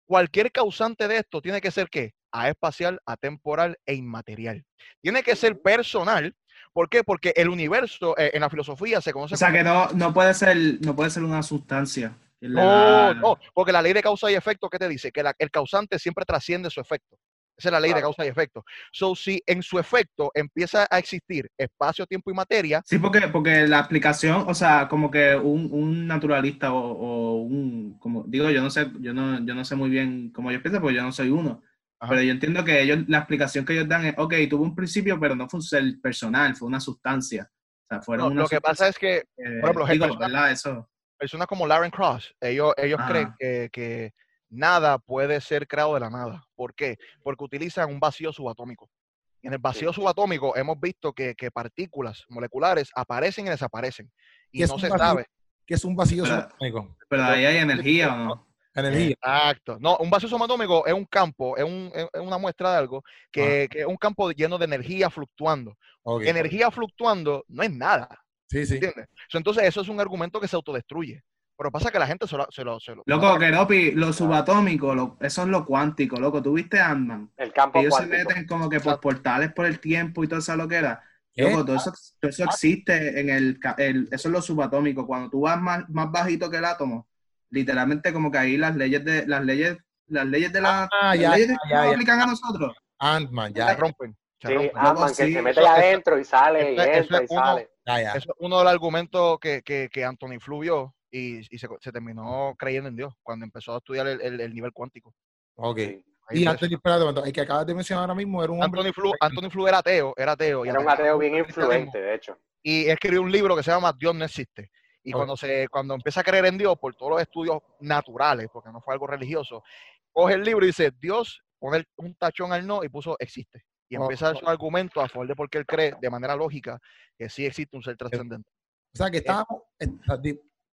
S3: cualquier causante de esto tiene que ser ¿qué? Aespacial, atemporal e inmaterial. Tiene que ser personal. ¿Por qué? Porque el universo eh, en la filosofía se conoce
S5: O sea
S3: como-
S5: que no, no puede ser, no puede ser una sustancia.
S3: No, no, porque la ley de causa y efecto, ¿qué te dice? Que la- el causante siempre trasciende su efecto. Esa es la ley de
S4: Claro.
S3: causa y efecto. So, si en su efecto empieza a existir espacio, tiempo y materia,
S5: Sí, porque, porque la explicación, o sea, como que un, un naturalista o, o un, como digo, yo no sé, yo no, yo no sé muy bien cómo ellos piensan, porque yo no soy uno.
S3: Ajá.
S5: Pero yo entiendo que ellos, la explicación que ellos dan es, ok, tuvo un principio, pero no fue un ser personal, fue una sustancia. O sea, fueron
S3: no,
S5: una
S3: lo que pasa es que
S5: sustancia,
S3: por ejemplo,
S5: eh, digo,
S3: personas-.
S5: Eso.
S3: personas como Lauren Cross, ellos, ellos creen que, que nada puede ser creado de la nada. ¿Por qué? Porque utilizan un vacío subatómico. En el vacío
S4: Sí.
S3: subatómico hemos visto que, que partículas moleculares aparecen y desaparecen. Y
S1: ¿Qué es
S3: no
S1: un
S3: se
S1: vacío?
S3: sabe.
S1: Que es un vacío
S5: Pero-
S1: subatómico.
S5: Pero ahí hay energía o no.
S1: Energía.
S3: Exacto. No, un vacío subatómico es un campo, es, un- es- una muestra de algo que, que es un campo lleno de energía fluctuando. Energía fluctuando no es nada,
S1: Sí, sí.
S3: Entonces eso es un argumento que se autodestruye. Pero pasa que la gente se lo... Se lo, se lo-
S2: Loco, Keropi, lo subatómico, lo- eso es lo cuántico, loco. ¿Tú viste Ant-Man?
S4: El campo
S2: Ellos se meten como que por portales por el tiempo y todo eso lo que era. Loco, todo eso, todo eso existe en el, eso es lo subatómico. Cuando tú vas más, más bajito que el átomo, literalmente como que ahí las leyes de las leyes las leyes de la
S1: Ah,
S2: las
S1: ya,
S2: leyes
S1: ya,
S2: que
S1: ya,
S2: aplican a nosotros.
S1: Ant-Man, ya,
S3: rompen. Se
S4: Sí,
S3: rompen.
S4: Ant-Man que
S2: sí,
S4: se mete
S3: eso-
S4: ahí
S3: eso-
S4: adentro y sale y entra y
S3: uno-
S4: sale.
S1: ya, ya.
S3: Eso es uno de los argumentos que, que, que Anthony Flew vio y, y se, se terminó creyendo en Dios cuando empezó a estudiar el, el- el nivel cuántico.
S1: Ok.
S3: Ahí
S1: Y Anthony, espérate, un momento, el que acabas de mencionar ahora mismo era un hombre.
S3: Anthony Flew, Anthony Flew era ateo, era ateo. y
S4: Era un ateo bien influente, de hecho.
S3: y escribió un libro que se llama Dios no existe. Y cuando se cuando empieza a creer en Dios por todos los estudios naturales, porque no fue algo religioso, coge el libro y dice, Dios, pone un tachón al no y puso existe. Y
S1: Oh,
S3: empieza su argumento a favor de por qué él cree de manera lógica que sí existe un ser trascendente.
S1: O sea, que estábamos.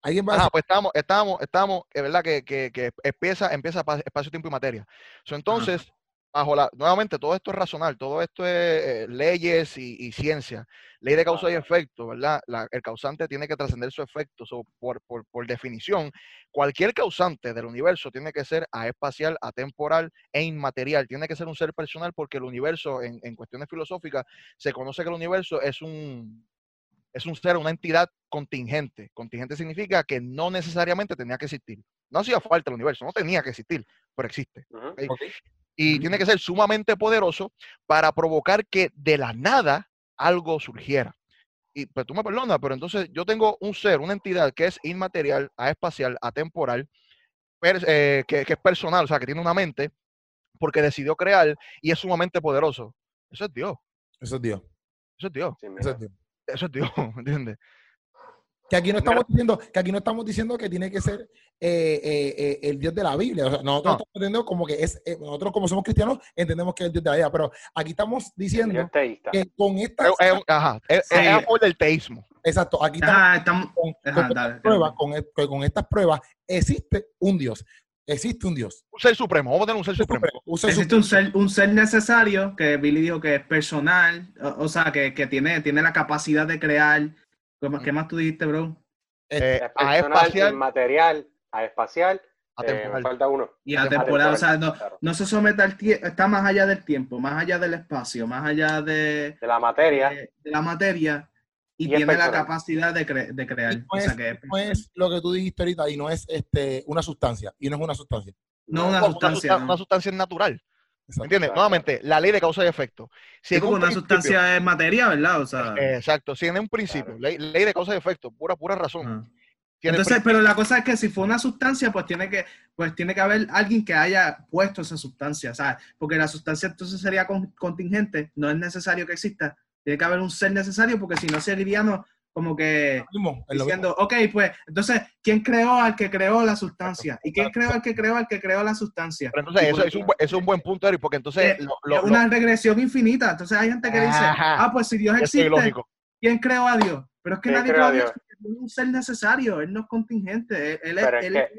S1: Alguien va a
S3: Ajá,
S1: decir,
S3: pues estamos, estamos, estamos, es verdad que, que, que empieza, empieza pa- espacio, tiempo y materia. So, entonces, bajo la, nuevamente, todo esto es racional, todo esto es eh, leyes y, y ciencia, ley de causa y efecto, ¿verdad? La- el causante tiene que trascender su efecto, so, por, por, por definición, cualquier causante del universo tiene que ser aespacial, atemporal e inmaterial, tiene que ser un ser personal porque el universo, en, en cuestiones filosóficas, se conoce que el universo es un, es un ser, una entidad contingente. Contingente significa que no necesariamente tenía que existir. No hacía falta el universo, no tenía que existir, pero existe. Y tiene que ser sumamente poderoso para provocar que de la nada algo surgiera. Y pues tú me perdonas, pero entonces yo tengo un ser, una entidad que es inmaterial, aespacial, atemporal, per- eh, que, que es personal, o sea, que tiene una mente, porque decidió crear y es sumamente poderoso. Eso es Dios,
S1: Eso es Dios.
S3: eso es Dios,
S4: Sí,
S1: Eso es Dios.
S3: Eso es Dios, ¿entiendes?
S1: Que aquí no estamos diciendo que aquí no estamos diciendo que tiene que ser eh, eh, eh, el Dios de la Biblia. O sea, nosotros
S3: No.
S1: estamos entendiendo como que es, eh, nosotros como somos cristianos entendemos que es el Dios de la Biblia, pero aquí estamos diciendo que con estas,
S3: Es- es un- ajá, es,
S2: Sí.
S3: del teísmo.
S1: exacto, aquí estamos
S2: Ajá, estamos,
S1: con,
S2: ajá,
S1: con estas
S2: dale,
S1: pruebas, con, e- que con estas pruebas existe un Dios, existe un Dios.
S3: Un ser supremo, vamos a tener un ser supremo.
S1: Un ser
S2: Existe un ser, un ser necesario que Billy dijo que es personal, o, o sea, que, que tiene, tiene la capacidad de crear. ¿Qué más, qué más tú dijiste, bro?
S3: Eh,
S4: Es
S3: a espacial,
S4: inmaterial, a espacial.
S3: a
S4: eh, falta uno.
S2: Y
S3: Atemporal,
S2: o sea, no, no se somete al tiempo, está más allá del tiempo, más allá del espacio, más allá de,
S4: De la materia.
S2: de, de la materia y,
S4: Y es
S2: tiene la capacidad de, cre- de crear.
S1: No
S2: O
S1: es,
S2: sea, que
S1: no es lo que tú dijiste ahorita y no es este una sustancia y no es una sustancia.
S2: no una
S3: No,
S2: sustancia.
S3: sustan-
S2: ¿no?
S3: una sustancia natural.
S1: Exacto.
S3: ¿Entiendes?
S4: Claro.
S3: Nuevamente, la ley de causa y efecto. Si
S2: porque
S3: un
S2: una sustancia es materia, ¿verdad? O sea,
S3: Eh, Exacto, si en un principio, ley, ley de causa y efecto, pura, pura razón.
S2: Entonces, pero la cosa es que si fue una sustancia, pues tiene que, pues tiene que haber alguien que haya puesto esa sustancia, ¿sabes? Porque la sustancia entonces sería con- contingente, no es necesario que exista. Tiene que haber un ser necesario, porque si no seguiríamos como que
S1: mismo, es
S2: diciendo, ok, pues, entonces, ¿quién creó al que creó la sustancia? ¿Y quién creó al que creó al que creó la sustancia?
S3: Pero entonces, eso es un, es un buen punto, Eric, porque entonces
S2: Eh,
S3: lo, lo-
S2: es
S3: lo-
S2: una regresión infinita. Entonces hay gente que dice,
S3: Ajá.
S2: ah, pues si Dios
S3: es
S2: existe. ¿quién creó a Dios? Pero es que
S4: ¿Quién
S2: nadie
S4: creó a
S2: Dios. Es un ser necesario, él no es contingente. Él, él es-
S4: es
S2: él
S4: que-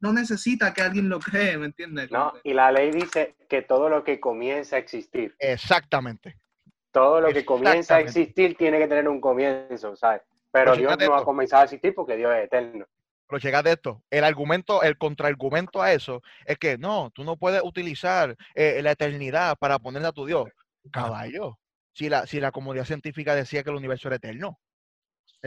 S2: no necesita que alguien lo cree, ¿me entiendes?
S4: ¿no? Y la ley dice que todo lo que comienza a existir,
S3: Exactamente.
S4: Todo lo que comienza a existir tiene que tener un comienzo, ¿sabes? Pero Dios no ha
S3: esto.
S4: comenzado a existir porque Dios es eterno.
S3: Pero checate esto, el argumento, el contraargumento a eso es que no, tú no puedes utilizar eh, la eternidad para ponerle a tu Dios. Caballo, si la, si la comodidad científica decía que el universo era eterno,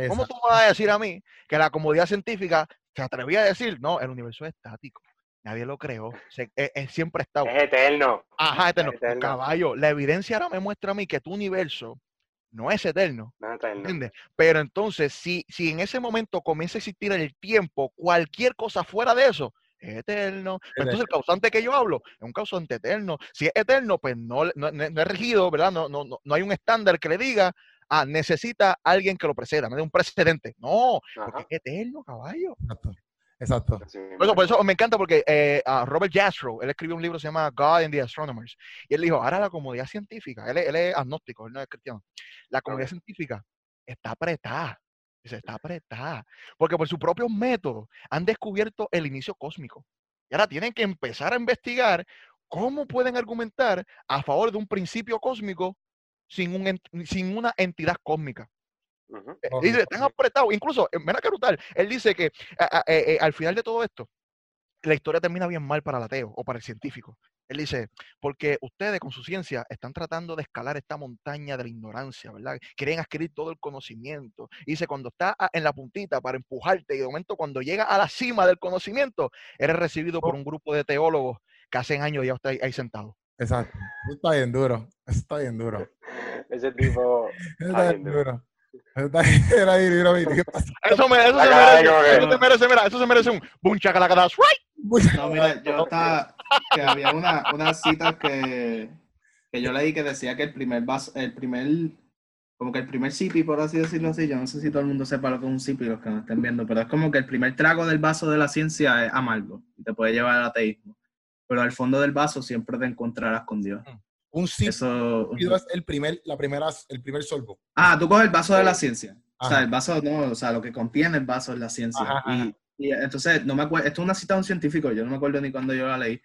S3: ¿cómo tú vas a decir a mí que la comodidad científica se atrevía a decir, no, el universo es estático, nadie lo creó, se- eh, eh, siempre ha estado.
S4: Es eterno.
S3: Ajá, eterno.
S4: eterno.
S3: Caballo, la evidencia ahora me muestra a mí que tu universo no es eterno.
S4: No es eterno.
S3: ¿Entiendes? Pero entonces, si, si en ese momento comienza a existir el tiempo, cualquier cosa fuera de eso, es eterno. Pero Entonces, el causante que yo hablo es un causante eterno. Si es eterno, pues no, no, no- es regido, ¿verdad? No, no, no, no hay un estándar que le diga, ah, necesita alguien que lo preceda, me dé un precedente. No, porque es eterno, caballo.
S1: Exacto.
S3: Por eso, por eso me encanta porque eh, a Robert Jastrow, él escribió un libro que se llama God and the Astronomers. Y él dijo, ahora la comodidad científica, él, es- él es agnóstico, él no es cristiano. La comodidad
S4: Ok.
S3: científica está apretada. Dice, está apretada. Porque por sus propios métodos han descubierto el inicio cósmico. ahora tienen que empezar a investigar cómo pueden argumentar a favor de un principio cósmico sin, un, sin una entidad cósmica. Eh, Dice, están apretados. Incluso, eh, mira qué brutal. Él dice que a- a- eh, al final de todo esto, la historia termina bien mal para el ateo o para el científico. Él dice, porque ustedes con su ciencia están tratando de escalar esta montaña de la ignorancia, ¿verdad? Quieren adquirir todo el conocimiento. Y dice, cuando está a- en la puntita para empujarte y de momento cuando llega a la cima del conocimiento, eres recibido por un grupo de teólogos que hace años ya está ahí, ahí sentado.
S1: Exacto. Eso está bien duro. Eso está bien duro. (laughs)
S4: Ese tipo. (laughs)
S1: Está bien duro. (laughs) Eso
S3: me- eso se merece, eso se merece, mira, eso se merece un boom chacalacadas, right?
S2: No, mira, yo estaba, que había una, una cita que, que yo leí que decía que el primer vaso, el primer, como que el primer sipi, por así decirlo así, yo no sé si todo el mundo sepa lo que es un sipi, los que nos estén viendo, pero es como que el primer trago del vaso de la ciencia es amargo y te puede llevar al ateísmo. Pero al fondo del vaso siempre te encontrarás con Dios.
S1: Un sí
S2: Eso.
S1: es el primer, la primera, el primer sorbo.
S2: Ah, tú coges el vaso de la
S4: Sí.
S2: ciencia. O sea, el vaso, no, o sea, lo que contiene el vaso es la ciencia.
S1: Ajá, ajá.
S2: Y, y entonces, no me acuerdo, esto es una cita de un científico, yo no me acuerdo ni cuando yo la leí,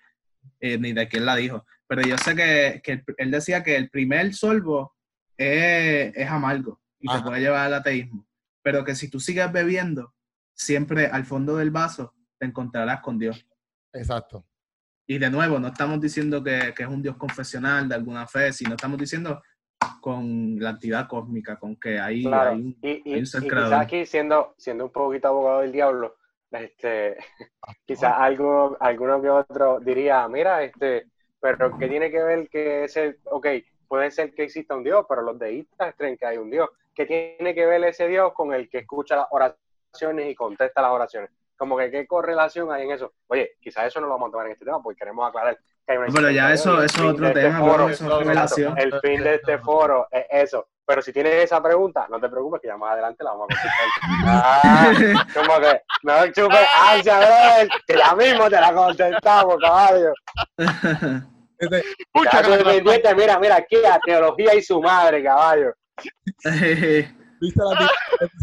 S2: eh, ni de quién la dijo, pero yo sé que, que él decía que el primer sorbo es, es amargo y te puede llevar al ateísmo, pero que si tú sigues bebiendo, siempre al fondo del vaso te encontrarás con Dios.
S1: Exacto.
S2: Y de nuevo, no estamos diciendo que, que es un Dios confesional de alguna fe, sino estamos diciendo con la entidad cósmica, con que ahí
S4: Claro.
S2: hay un-
S4: Y, y,
S2: hay un
S4: y
S2: ser
S4: quizás aquí, siendo, siendo un poquito abogado del diablo, este, (laughs) quizás algo, alguno que otro diría, mira, este, pero ¿qué tiene que ver que ese, ok, puede ser que exista un Dios, pero los deístas creen que hay un Dios. ¿Qué tiene que ver ese Dios con el que escucha las oraciones y contesta las oraciones? Como que qué correlación hay en eso. Oye, quizás eso no lo vamos a tomar en este tema porque queremos aclarar que hay una
S2: Pero ya eso, es
S4: fin
S2: otro
S4: de este
S2: tema,
S4: foro-
S2: pero eso es
S3: Exacto.
S2: revelación.
S4: el fin de este foro es eso. Pero si tienes esa pregunta, no te preocupes, que ya más adelante la vamos a contestar. (laughs) Ah, como que no chupes ansia, brother, que ya mismo te la contestamos, caballo.
S1: Este,
S4: pendiente, mira, mira, aquí la teología y su madre, caballo. (laughs)
S1: ¿Viste la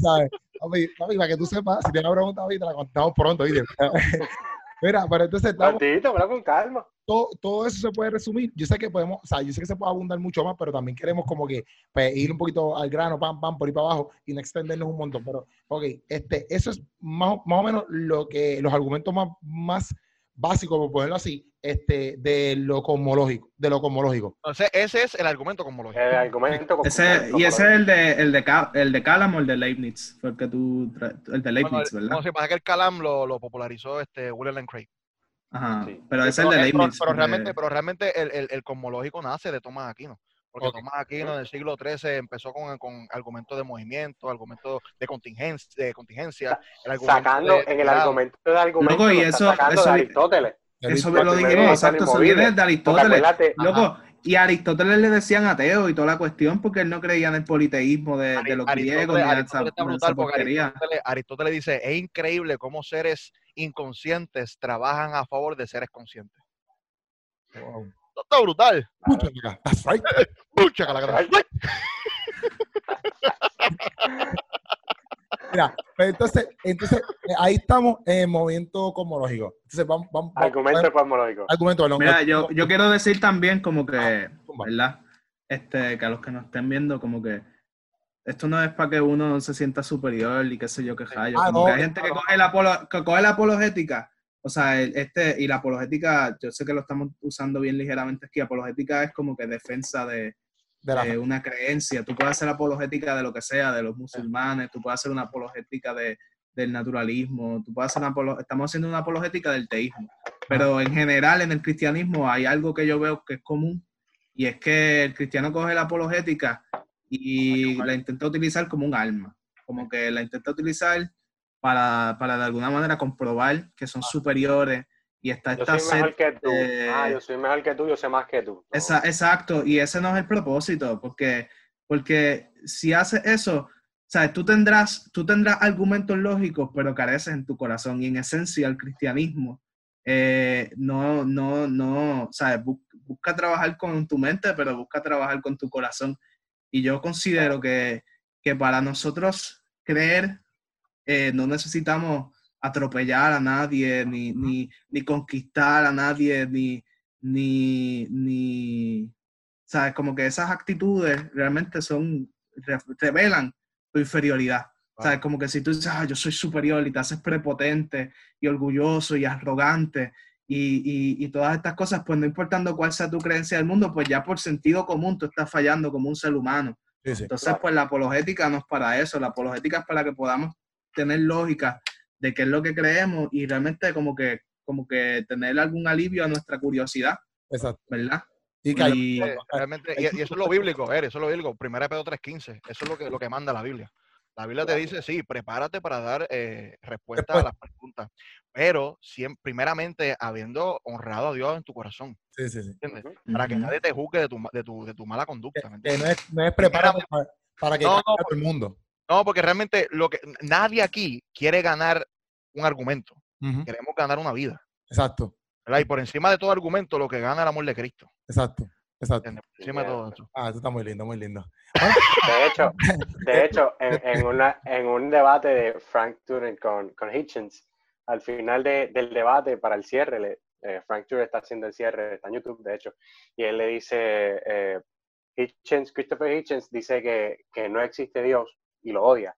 S1: sabes. Papi, papi, para que tú sepas, si tienes una pregunta, papi, te la contestamos pronto, ¿viste? (laughs) Mira, pero entonces estamos,
S4: Tantito, pero con calma.
S1: todo, todo eso se puede resumir. Yo sé que podemos, o sea, yo sé que se puede abundar mucho más, pero también queremos como que pues, ir un poquito al grano, pam, pam, por ahí para abajo y no extendernos un montón. Pero, ok, este, eso es más, más o menos lo que, los argumentos más, más básicos, por ponerlo así, este, de lo cosmológico, de lo cosmológico.
S3: Entonces, ese es el argumento cosmológico.
S4: El argumento.
S2: Ese, y ese es el de, el de, el de Calam o el de Leibniz, fue el que tú, el de
S3: Bueno,
S2: Leibniz, ¿verdad?
S3: no sé, pasa que el Calam lo, lo popularizó este William Lane Craig.
S2: Ajá,
S4: Sí.
S2: pero
S3: Sí,
S2: ese es el de
S3: eh, pero-
S2: Leibniz.
S3: pero realmente, pero realmente el, el, el cosmológico nace de Tomás Aquino. Porque
S1: Ok.
S3: Tomás Aquino en el siglo XIII empezó con, con argumentos de movimiento, argumentos de contingencia, de contingencia el argumento
S4: Sacando
S3: de-
S4: en el argumento de argumento.
S2: Loco, y eso- eso-
S4: de Aristóteles.
S2: Eso
S1: Porque
S2: lo
S4: están
S2: exacto, eso viene de Aristóteles. Loco, y a Aristóteles le decían ateo y toda la cuestión porque él no creía en el politeísmo de, de los griegos ni
S3: Aristóteles. Aristóteles, Aristóteles dice, es increíble cómo seres inconscientes trabajan a favor de seres conscientes.
S1: Wow.
S3: Esto está brutal.
S1: Acá, that's right.
S3: Pucha, que la gran-
S4: Ay. (laughs)
S1: Mira, pues entonces, entonces eh, ahí estamos en el movimiento cosmológico. Entonces, vamos, vamos, vamos-
S4: Argumento cosmológico.
S1: argumento.
S2: Mira, yo, yo quiero decir también como que,
S1: Ah.
S2: ¿verdad? Este, que a los que nos estén viendo, como que esto no es para que uno se sienta superior y qué sé yo qué rayo.
S1: Ah,
S2: Como
S1: no,
S2: que hay gente que coge, la apolo- que coge la apologética, o sea, este, y la apologética, yo sé que lo estamos usando bien ligeramente aquí, apologética es como que defensa de,
S1: de la
S2: de una creencia. Tú puedes hacer apologética de lo que sea, de los musulmanes, tú puedes hacer una apologética de, del naturalismo, tú puedes hacer una apolo- estamos haciendo una apologética del teísmo. Pero en general en el cristianismo hay algo que yo veo que es común y es que el cristiano coge la apologética y la intenta utilizar como un arma, como que la intenta utilizar para, para de alguna manera comprobar que son superiores y está
S4: Yo
S2: esta
S4: soy mejor
S2: sed
S4: que tú.
S2: de-
S4: Ah, yo soy mejor que tú, yo sé más que tú. No.
S2: Esa- exacto, y ese no es el propósito, porque, porque si haces eso, ¿sabes? Tú tendrás, tú tendrás argumentos lógicos, pero careces en tu corazón. Y en esencia, el cristianismo eh, no, no, no, ¿sabes? Bu- busca trabajar con tu mente, pero busca trabajar con tu corazón. Y yo considero que, que para nosotros creer, eh, no necesitamos atropellar a nadie, ni, ni, ni conquistar a nadie, ni, ni, ni, ¿sabes? Como que esas actitudes realmente son, re- revelan tu inferioridad. ¿Sabes? Como que si tú dices, ah, yo soy superior y te haces prepotente y orgulloso y arrogante y, y, y todas estas cosas, pues no importando cuál sea tu creencia del mundo, pues ya por sentido común tú estás fallando como un ser humano.
S1: Sí, sí.
S2: Entonces, pues la apologética no es para eso, la apologética es para que podamos tener lógica de qué es lo que creemos y realmente como que, como que tener algún alivio a nuestra curiosidad,
S1: Exacto.
S2: ¿verdad?
S1: Y que hay-
S2: Y,
S3: Eh, realmente, y, y eso es lo bíblico, Eri, eso es lo bíblico. Primera de Pedro 3.15, eso es lo que, lo que manda la Biblia. La Biblia te dice, sí, prepárate para dar eh, respuesta a las preguntas, pero siempre, primeramente habiendo honrado a Dios en tu corazón,
S1: sí, sí, sí.
S3: ¿entiendes?
S4: Ujú.
S3: Para que nadie te juzgue de tu, de tu, de tu mala conducta.
S1: no es, no es preparado para, para que
S3: No,
S1: caiga
S3: no,
S1: todo el mundo.
S3: No, porque realmente lo que nadie aquí quiere ganar un argumento, queremos ganar una vida.
S1: Exacto,
S3: ¿verdad? Y por encima de todo argumento, lo que gana el amor de Cristo.
S1: exacto, exacto.
S3: Por encima de todo eso.
S1: Ah, eso está muy lindo, muy lindo.
S4: De hecho, de hecho en, (laughs) en una, en un debate de Frank Turing con, con Hitchens, al final de- del debate para el cierre, le- eh, Frank Turing está haciendo el cierre, está en YouTube, de hecho, y él le dice, eh, Hitchens, Christopher Hitchens dice que, que no existe Dios y lo odia.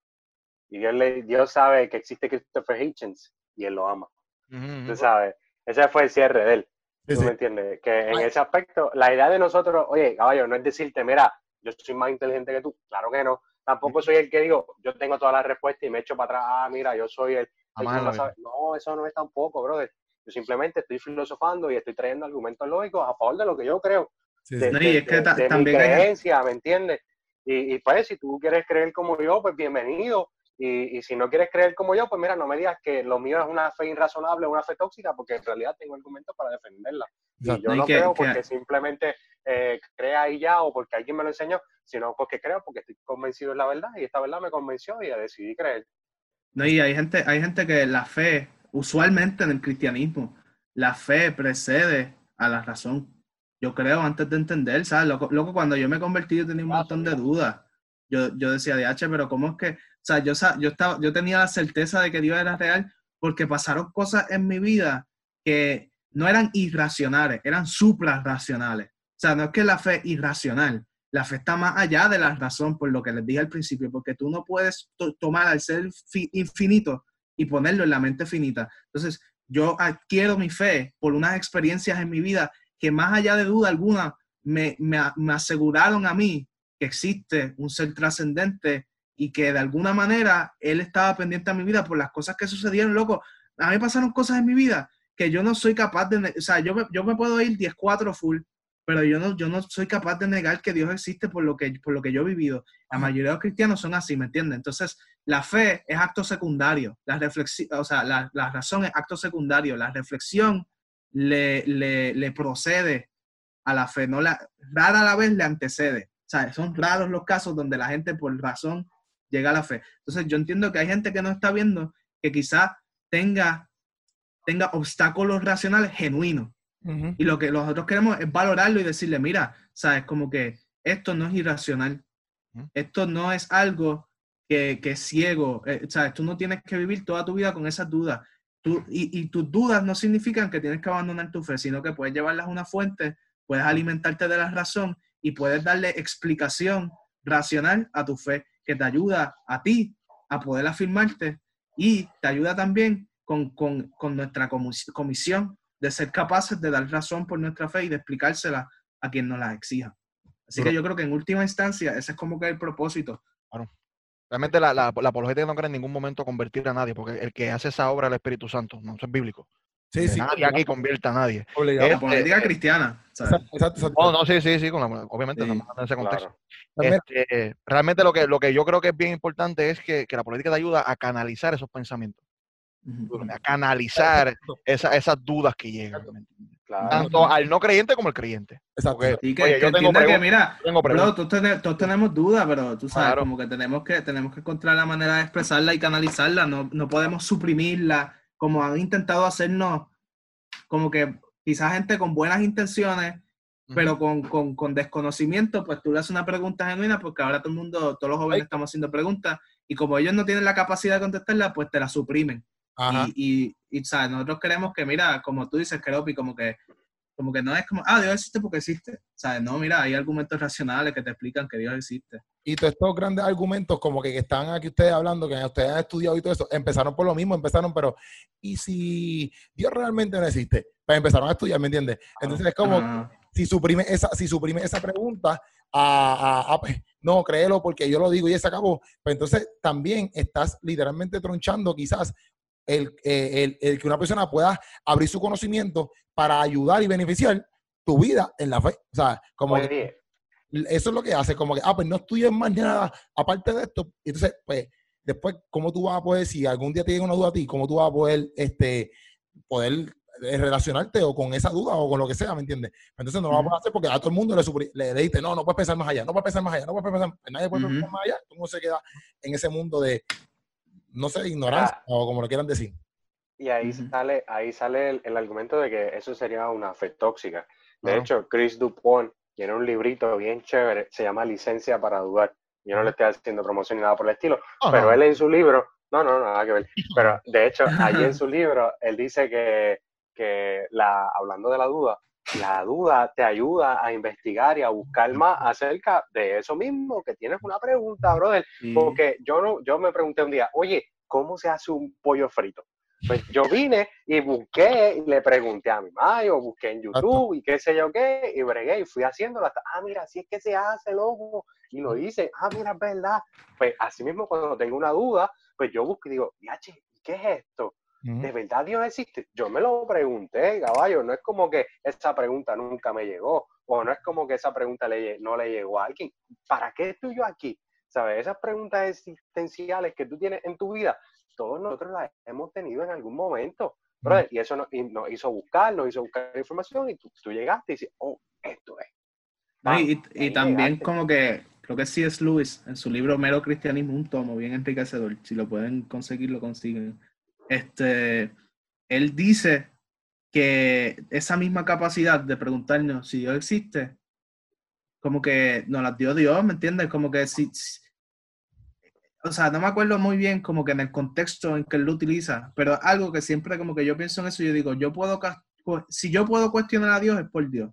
S4: Y Dios, le, Dios sabe que existe Christopher Hitchens y él lo ama.
S3: Ujú, ujú.
S4: Tú sabes, ese fue el cierre de él.
S1: Sí,
S4: ¿Tú
S1: sí.
S4: me entiendes? Que en ese aspecto, la idea de nosotros, oye, caballo, no es decirte, mira, yo soy más inteligente que tú. Claro que no. Tampoco soy el que digo, yo tengo todas las respuestas y me echo para atrás, ah, mira, yo soy el, el que no sabe. No, eso no es tampoco, brother. Yo simplemente estoy filosofando y estoy trayendo argumentos lógicos a favor de lo que yo creo,
S1: Sí,
S4: de, de-
S2: es que
S4: de- de mi
S2: también hay-
S4: creencia, ¿me entiendes? Y, y pues, si tú quieres creer como yo, pues bienvenido. Y, y si no quieres creer como yo, pues mira, no me digas que lo mío es una fe irrazonable, una fe tóxica, porque en realidad tengo argumentos para defenderla. Y yo no
S2: que-
S4: creo
S2: que-
S4: porque simplemente eh, crea y ya, o porque alguien me lo enseñó, sino porque creo, porque estoy convencido de la verdad, y esta verdad me convenció y decidí creer.
S2: No, y hay gente, hay gente que la fe, usualmente en el cristianismo, la fe precede a la razón. Yo creo antes de entender, ¿sabes? Loco, loco, cuando yo me convertí, yo tenía un montón de dudas. Yo, yo decía, DH, pero ¿cómo es que? O sea, yo, yo, estaba, yo tenía la certeza de que Dios era real porque pasaron cosas en mi vida que no eran irracionales, eran suprarracionales. O sea, no es que la fe es irracional, la fe está más allá de la razón, por lo que les dije al principio, porque tú no puedes to- tomar al ser fi- infinito y ponerlo en la mente finita. Entonces, yo adquiero mi fe por unas experiencias en mi vida que más allá de duda alguna me, me aseguraron a mí que existe un ser trascendente y que de alguna manera él estaba pendiente a mi vida por las cosas que sucedieron, loco. A mí pasaron cosas en mi vida que yo no soy capaz de, o sea, yo me, yo me puedo ir 10-4 full, pero yo no, yo no soy capaz de negar que Dios existe por lo que, por lo que yo he vivido. La mayoría de los cristianos son así, ¿me entiendes? Entonces, la fe es acto secundario, la reflexión, o sea, la, la razón es acto secundario, la reflexión le, le, le procede a la fe, no la, rara la vez le antecede. O sea, son raros los casos donde la gente por razón llega a la fe. Entonces, yo entiendo que hay gente que no está viendo que quizás tenga, tenga obstáculos racionales genuinos. Y lo que nosotros queremos es valorarlo y decirle, mira, sabes, como que esto no es irracional. Esto no es algo que, que es ciego. eh, sabes, tú no tienes que vivir toda tu vida con esas dudas. Tú, y, y tus dudas no significan que tienes que abandonar tu fe, sino que puedes llevarlas a una fuente, puedes alimentarte de la razón y puedes darle explicación racional a tu fe, que te ayuda a ti a poder afirmarte y te ayuda también con, con- con nuestra comis- comisión de ser capaces de dar razón por nuestra fe y de explicársela a quien nos la exija. Así que yo creo que en última instancia ese es como que el propósito.
S3: Realmente la, la, la apologética no cree en ningún momento convertir a nadie, porque el que hace esa obra es el Espíritu Santo, no eso es bíblico.
S1: Sí, sí.
S3: nadie aquí convierte a nadie.
S1: Obligado.
S2: La
S3: Este,
S2: política
S3: eh,
S2: cristiana. ¿sabes?
S1: Exacto, exacto, exacto.
S3: Oh, no, sí, sí, sí, con la- obviamente
S1: Sí,
S3: en ese contexto.
S4: Claro.
S1: Pues
S3: Este, realmente lo que, lo que yo creo que es bien importante es que, que la política te ayuda a canalizar esos pensamientos. A canalizar esa- esas dudas que llegan. Tanto al no creyente como al creyente.
S1: exacto,
S3: Porque,
S2: Y que,
S3: oye,
S2: que
S3: yo tengo
S2: que,
S3: preguntas.
S2: mira,
S3: Tengo
S2: bro,
S3: preguntas.
S2: todos, tene- todos tenemos dudas, pero tú sabes,
S3: Claro.
S2: como que tenemos que tenemos que encontrar la manera de expresarla y canalizarla. No, no podemos suprimirla, como han intentado hacernos, como que quizás gente con buenas intenciones, pero con, con, con desconocimiento, pues tú le haces una pregunta genuina, porque ahora todo el mundo, todos los jóvenes estamos haciendo preguntas, y como ellos no tienen la capacidad de contestarla, pues te la suprimen. Y, y, y, ¿sabes? nosotros queremos que, mira, como tú dices, Keropi, como que, como que no es como, ah, Dios existe porque existe. ¿Sabes? No, mira, hay argumentos racionales que te explican que Dios existe.
S1: Y todos estos grandes argumentos, como que, que están aquí ustedes hablando, que ustedes han estudiado y todo eso, empezaron por lo mismo, empezaron, pero ¿y si Dios realmente no existe? Pues empezaron a estudiar, ¿me entiendes? Entonces es como,
S2: Ah,
S1: si suprime esa, si suprime esa pregunta, a, a- a, pues, no, créelo porque yo lo digo y se acabó, pues entonces también estás literalmente tronchando quizás el, eh, el- el que una persona pueda abrir su conocimiento para ayudar y beneficiar tu vida en la fe. O sea, como que eso es lo que hace, como que, ah, pues no estudies más nada aparte de esto. Entonces, pues, después, ¿cómo tú vas a poder, si algún día te llega una duda a ti, cómo tú vas a poder, este, poder eh, relacionarte o con esa duda o con lo que sea, ¿me entiendes? Entonces no lo vas a poder hacer porque a todo el mundo le, le, le dice, no, no puedes pensar más allá, no puedes pensar más allá, no puedes pensar, nadie puede
S2: Ujú.
S1: pensar más allá, mundo se queda en ese mundo de, no sé, de ignorancia
S4: Ah.
S1: o como lo quieran decir.
S4: Y ahí sale, ahí sale el, el argumento de que eso sería una fe tóxica. De hecho, Chris Dupont tiene un librito bien chévere, se llama Licencia para dudar. Yo no le estoy haciendo promoción ni nada por el estilo,
S3: Ah,
S4: pero
S3: no.
S4: él en su libro, no, no, nada que ver, pero de hecho, allí en (laughs) su libro, él dice que, que la, hablando de la duda, la duda te ayuda a investigar y a buscar más acerca de eso mismo, que tienes una pregunta, brother. Porque yo no, yo me pregunté un día, oye, ¿cómo se hace un pollo frito? Pues yo vine y busqué y le pregunté a mi madre, o busqué en YouTube y qué sé yo qué, y bregué y fui haciéndolo hasta, ah, mira, así es que se hace, loco. Y lo hice, ah, mira, es verdad. Pues así mismo cuando tengo una duda, pues yo busco y digo, yache, ¿qué es esto? ¿De verdad Dios existe? Yo me lo pregunté, caballo. No es como que esa pregunta nunca me llegó. O no es como que esa pregunta le, no le llegó a alguien. ¿Para qué estoy yo aquí? ¿Sabes? Esas preguntas existenciales que tú tienes en tu vida, todos nosotros las hemos tenido en algún momento. brother, y eso nos, y nos hizo buscar, nos hizo buscar información y tú, tú llegaste y dices, oh, esto es.
S2: Y, también
S4: llegaste.
S2: como que creo que C.S. Lewis en su libro Mero Cristianismo, un tomo bien enriquecedor, si lo pueden conseguir, lo consiguen. Este, él dice que esa misma capacidad de preguntarnos si Dios existe, como que nos las dio Dios, ¿me entiendes? Como que si, si- o sea, no me acuerdo muy bien como que en el contexto en que él lo utiliza, pero algo que siempre como que yo pienso en eso, yo digo, yo puedo, si yo puedo cuestionar a Dios es por Dios.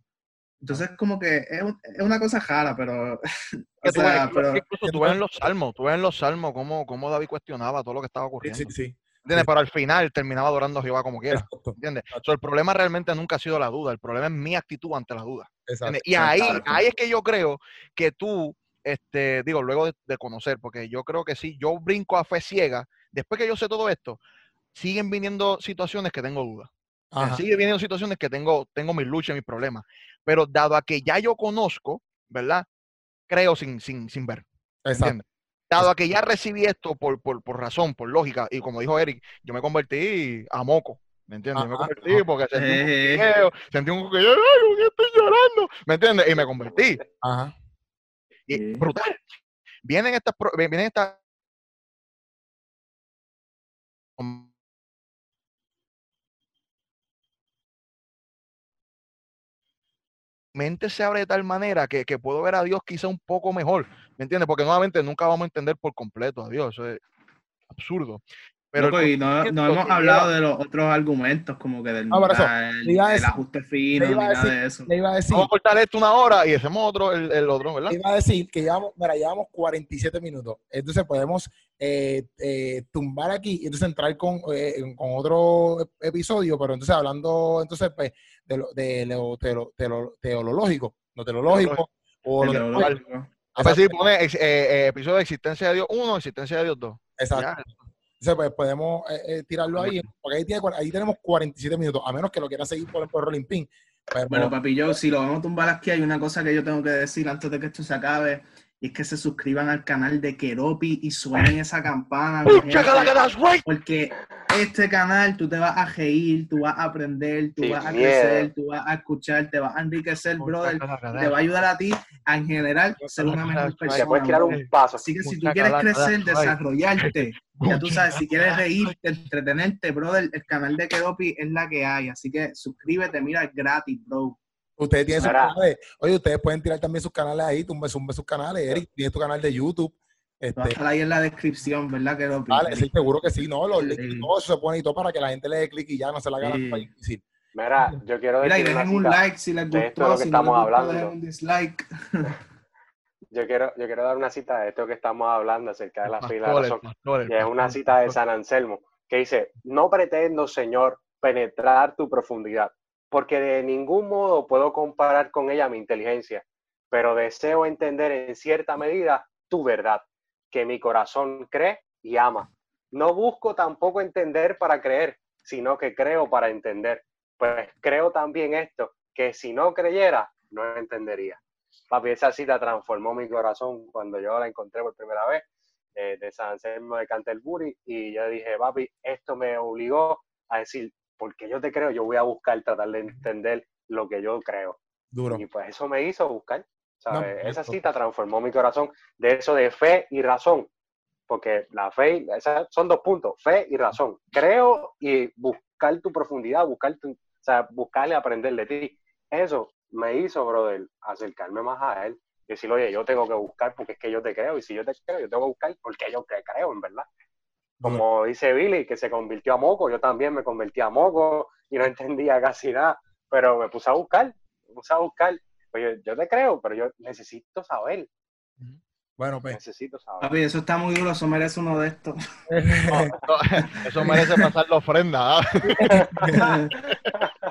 S2: Entonces, como que es, un- es una cosa rara, pero. (laughs) o
S3: Que tú
S2: sea,
S3: ves-
S2: pero
S3: incluso tú ves en los salmos, tú ves en los salmos cómo, cómo David cuestionaba todo lo que estaba
S1: Sí,
S3: ocurriendo.
S1: sí, sí.
S3: ¿Entiendes? Pero al final terminaba adorando a Jehová como quiera. ¿Entiendes? So, el problema realmente nunca ha sido la duda, el problema es mi actitud ante la duda.
S1: exacto.
S3: ¿entiendes? Y ahí, ahí es que yo creo que tú, este, digo, luego de, de conocer, porque yo creo que sí, yo brinco a fe ciega, después que yo sé todo esto, siguen viniendo situaciones que tengo dudas.
S1: Ajá.
S3: Sigue viniendo situaciones que tengo, tengo mis luchas, mis problemas. Pero dado a que ya yo conozco, ¿verdad? Creo sin, sin, sin ver.
S1: Exacto.
S3: ¿entiendes? Dado a que ya recibí esto por, por, por razón, por lógica, y como dijo Eric, yo me convertí a moco. ¿Me entiendes? Yo me
S1: Ajá,
S3: convertí
S1: ajá.
S3: porque sentí un
S2: Eh,
S3: cosquilleo, sentí un cosquilleo, ¡ay, ¿por qué estoy llorando? ¿Me entiendes? Y me convertí.
S1: Ajá.
S3: Y brutal. Vienen estas, vienen estas mente se abre de tal manera que, que puedo ver a Dios quizá un poco mejor, ¿me entiendes? Porque nuevamente nunca vamos a entender por completo a Dios, eso es absurdo. Pero el
S2: loco, y no, no hemos hablado de los otros argumentos, como que del
S1: Ah,
S2: el
S1: decir-
S2: ajuste fino, ni nada
S1: decir-
S2: de eso.
S1: Le iba a decir,
S3: Vamos a cortar esto una hora y hacemos otro, el, el otro, ¿verdad?
S1: le iba a decir que llevamos, mira, llevamos 47 minutos. Entonces podemos eh, eh, tumbar aquí y entonces entrar con, eh, con otro episodio, pero entonces hablando entonces pues, de lo, de lo teo- teo- teológico, lo teológico o lo
S2: El
S1: teológico.
S2: teológico.
S3: A ver si pone eh, eh, episodio de existencia de Dios 1, existencia de Dios 2.
S1: Exacto. Entonces, pues podemos eh, eh, tirarlo ahí, porque ahí, tiene, ahí tenemos 47 minutos, a menos que lo quieran seguir por, por Rolling Pin. Pero,
S2: Bueno, papi, yo, si lo vamos a tumbar aquí, hay una cosa que yo tengo que decir antes de que esto se acabe, y es que se suscriban al canal de Keropi y suenen esa campana. Porque este canal tú te vas a reír, tú vas a aprender, tú vas a
S4: miedo.
S2: crecer, tú vas a escuchar, te vas a enriquecer, brother. Te va a ayudar a ti a en general ser una mejor
S4: Te
S2: persona.
S4: puedes tirar un paso.
S2: Así que si tú quieres crecer, desarrollarte, ya tú sabes, si quieres (laughs) reírte, entretenerte, brother, el canal de Keropi es la que hay. Así que suscríbete, mira, es gratis, bro.
S1: Ustedes tienen sus
S4: Mira.
S1: canales. Oye, ustedes pueden tirar también sus canales ahí, tumbe, tumbe sus canales. Eric, tienes tu canal de YouTube.
S5: Va a
S1: Este,
S5: estar ahí en la descripción, ¿verdad? Que lo
S1: vale, sí, seguro que sí, ¿no? Los links y
S5: Sí.
S1: todo eso se pone y todo para que la gente le dé clic y ya no se la haga
S5: Sí.
S1: difícil.
S4: Mira, yo quiero
S5: Mira, y
S4: decir una
S5: dejen un like si les
S4: de esto de
S5: gustó,
S4: lo que
S5: si no les
S4: estamos
S5: gustó,
S4: hablando.
S5: dejen un dislike. (laughs) (laughs)
S4: Yo quiero, yo quiero dar una cita de esto que estamos hablando acerca de la fila de razón.
S3: pastores,
S4: Y es una cita de. San Anselmo que dice, no pretendo, Señor, penetrar tu profundidad, porque de ningún modo puedo comparar con ella mi inteligencia, pero deseo entender en cierta medida tu verdad, que mi corazón cree y ama. No busco tampoco entender para creer, sino que creo para entender. Pues creo también esto, que si no creyera, no entendería. Papi, esa cita transformó mi corazón cuando yo la encontré por primera vez eh, de San Anselmo de Canterbury y yo dije, papi, esto me obligó a decir, porque yo te creo, yo voy a buscar, tratar de entender lo que yo creo.
S1: Duro.
S4: Y pues eso me hizo buscar. ¿sabes?
S1: No,
S4: Esa cita transformó mi corazón de eso de fe y razón. Porque la fe, y- esas son dos puntos, fe y razón. Creo y buscar tu profundidad, buscar tu, o sea, buscarle aprender de ti. Eso me hizo, brother, acercarme más a él. Y decir, oye, yo tengo que buscar porque es que yo te creo. Y si yo te creo, yo tengo que buscar porque yo te creo, en verdad. Como dice Billy, que se convirtió a moco, yo también me convertí a moco y no (laughs) entendía casi nada, pero me puse a buscar, me puse a buscar. Pues yo, yo te creo, pero yo necesito saber,
S1: Bueno, pues.
S4: necesito saber.
S5: Papi, eso está muy duro, eso merece uno de estos.
S3: No, (laughs) eso merece pasar la ofrenda. ¿ah? (laughs)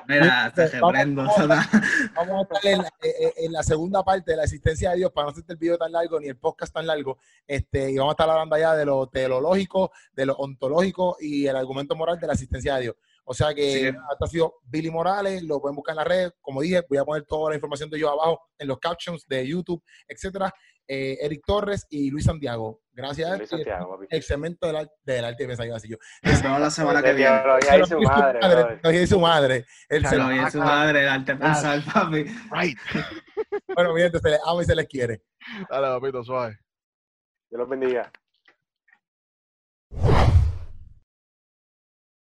S5: Mira, te reprendo.
S1: vamos- a estar en, la- eh, eh, en la segunda parte de la existencia de Dios para no hacerte el video tan largo ni el podcast tan largo. Este, y vamos a estar hablando allá de lo teológico, de lo ontológico y el argumento moral de la existencia de Dios. O sea que
S5: Sí.
S1: esto ha sido Billy Morales, lo pueden buscar en las redes. Como dije, voy a poner toda la información de yo abajo en los captions de YouTube, etcétera. Eh, Eric Torres y Luis Santiago. Gracias.
S4: Luis
S1: y
S4: Santiago, papi.
S1: El segmento del, del arte, pensaba que iba a decir yo.
S5: Nos vemos la semana que
S4: De
S5: viene.
S4: teología y su madre.
S1: Teología y su madre. El
S5: oye, su madre, el arte pensar, papi.
S3: Right.
S1: Bueno, mi gente, se les ama y se les quiere.
S3: Dale, papito, suave.
S4: Dios los bendiga.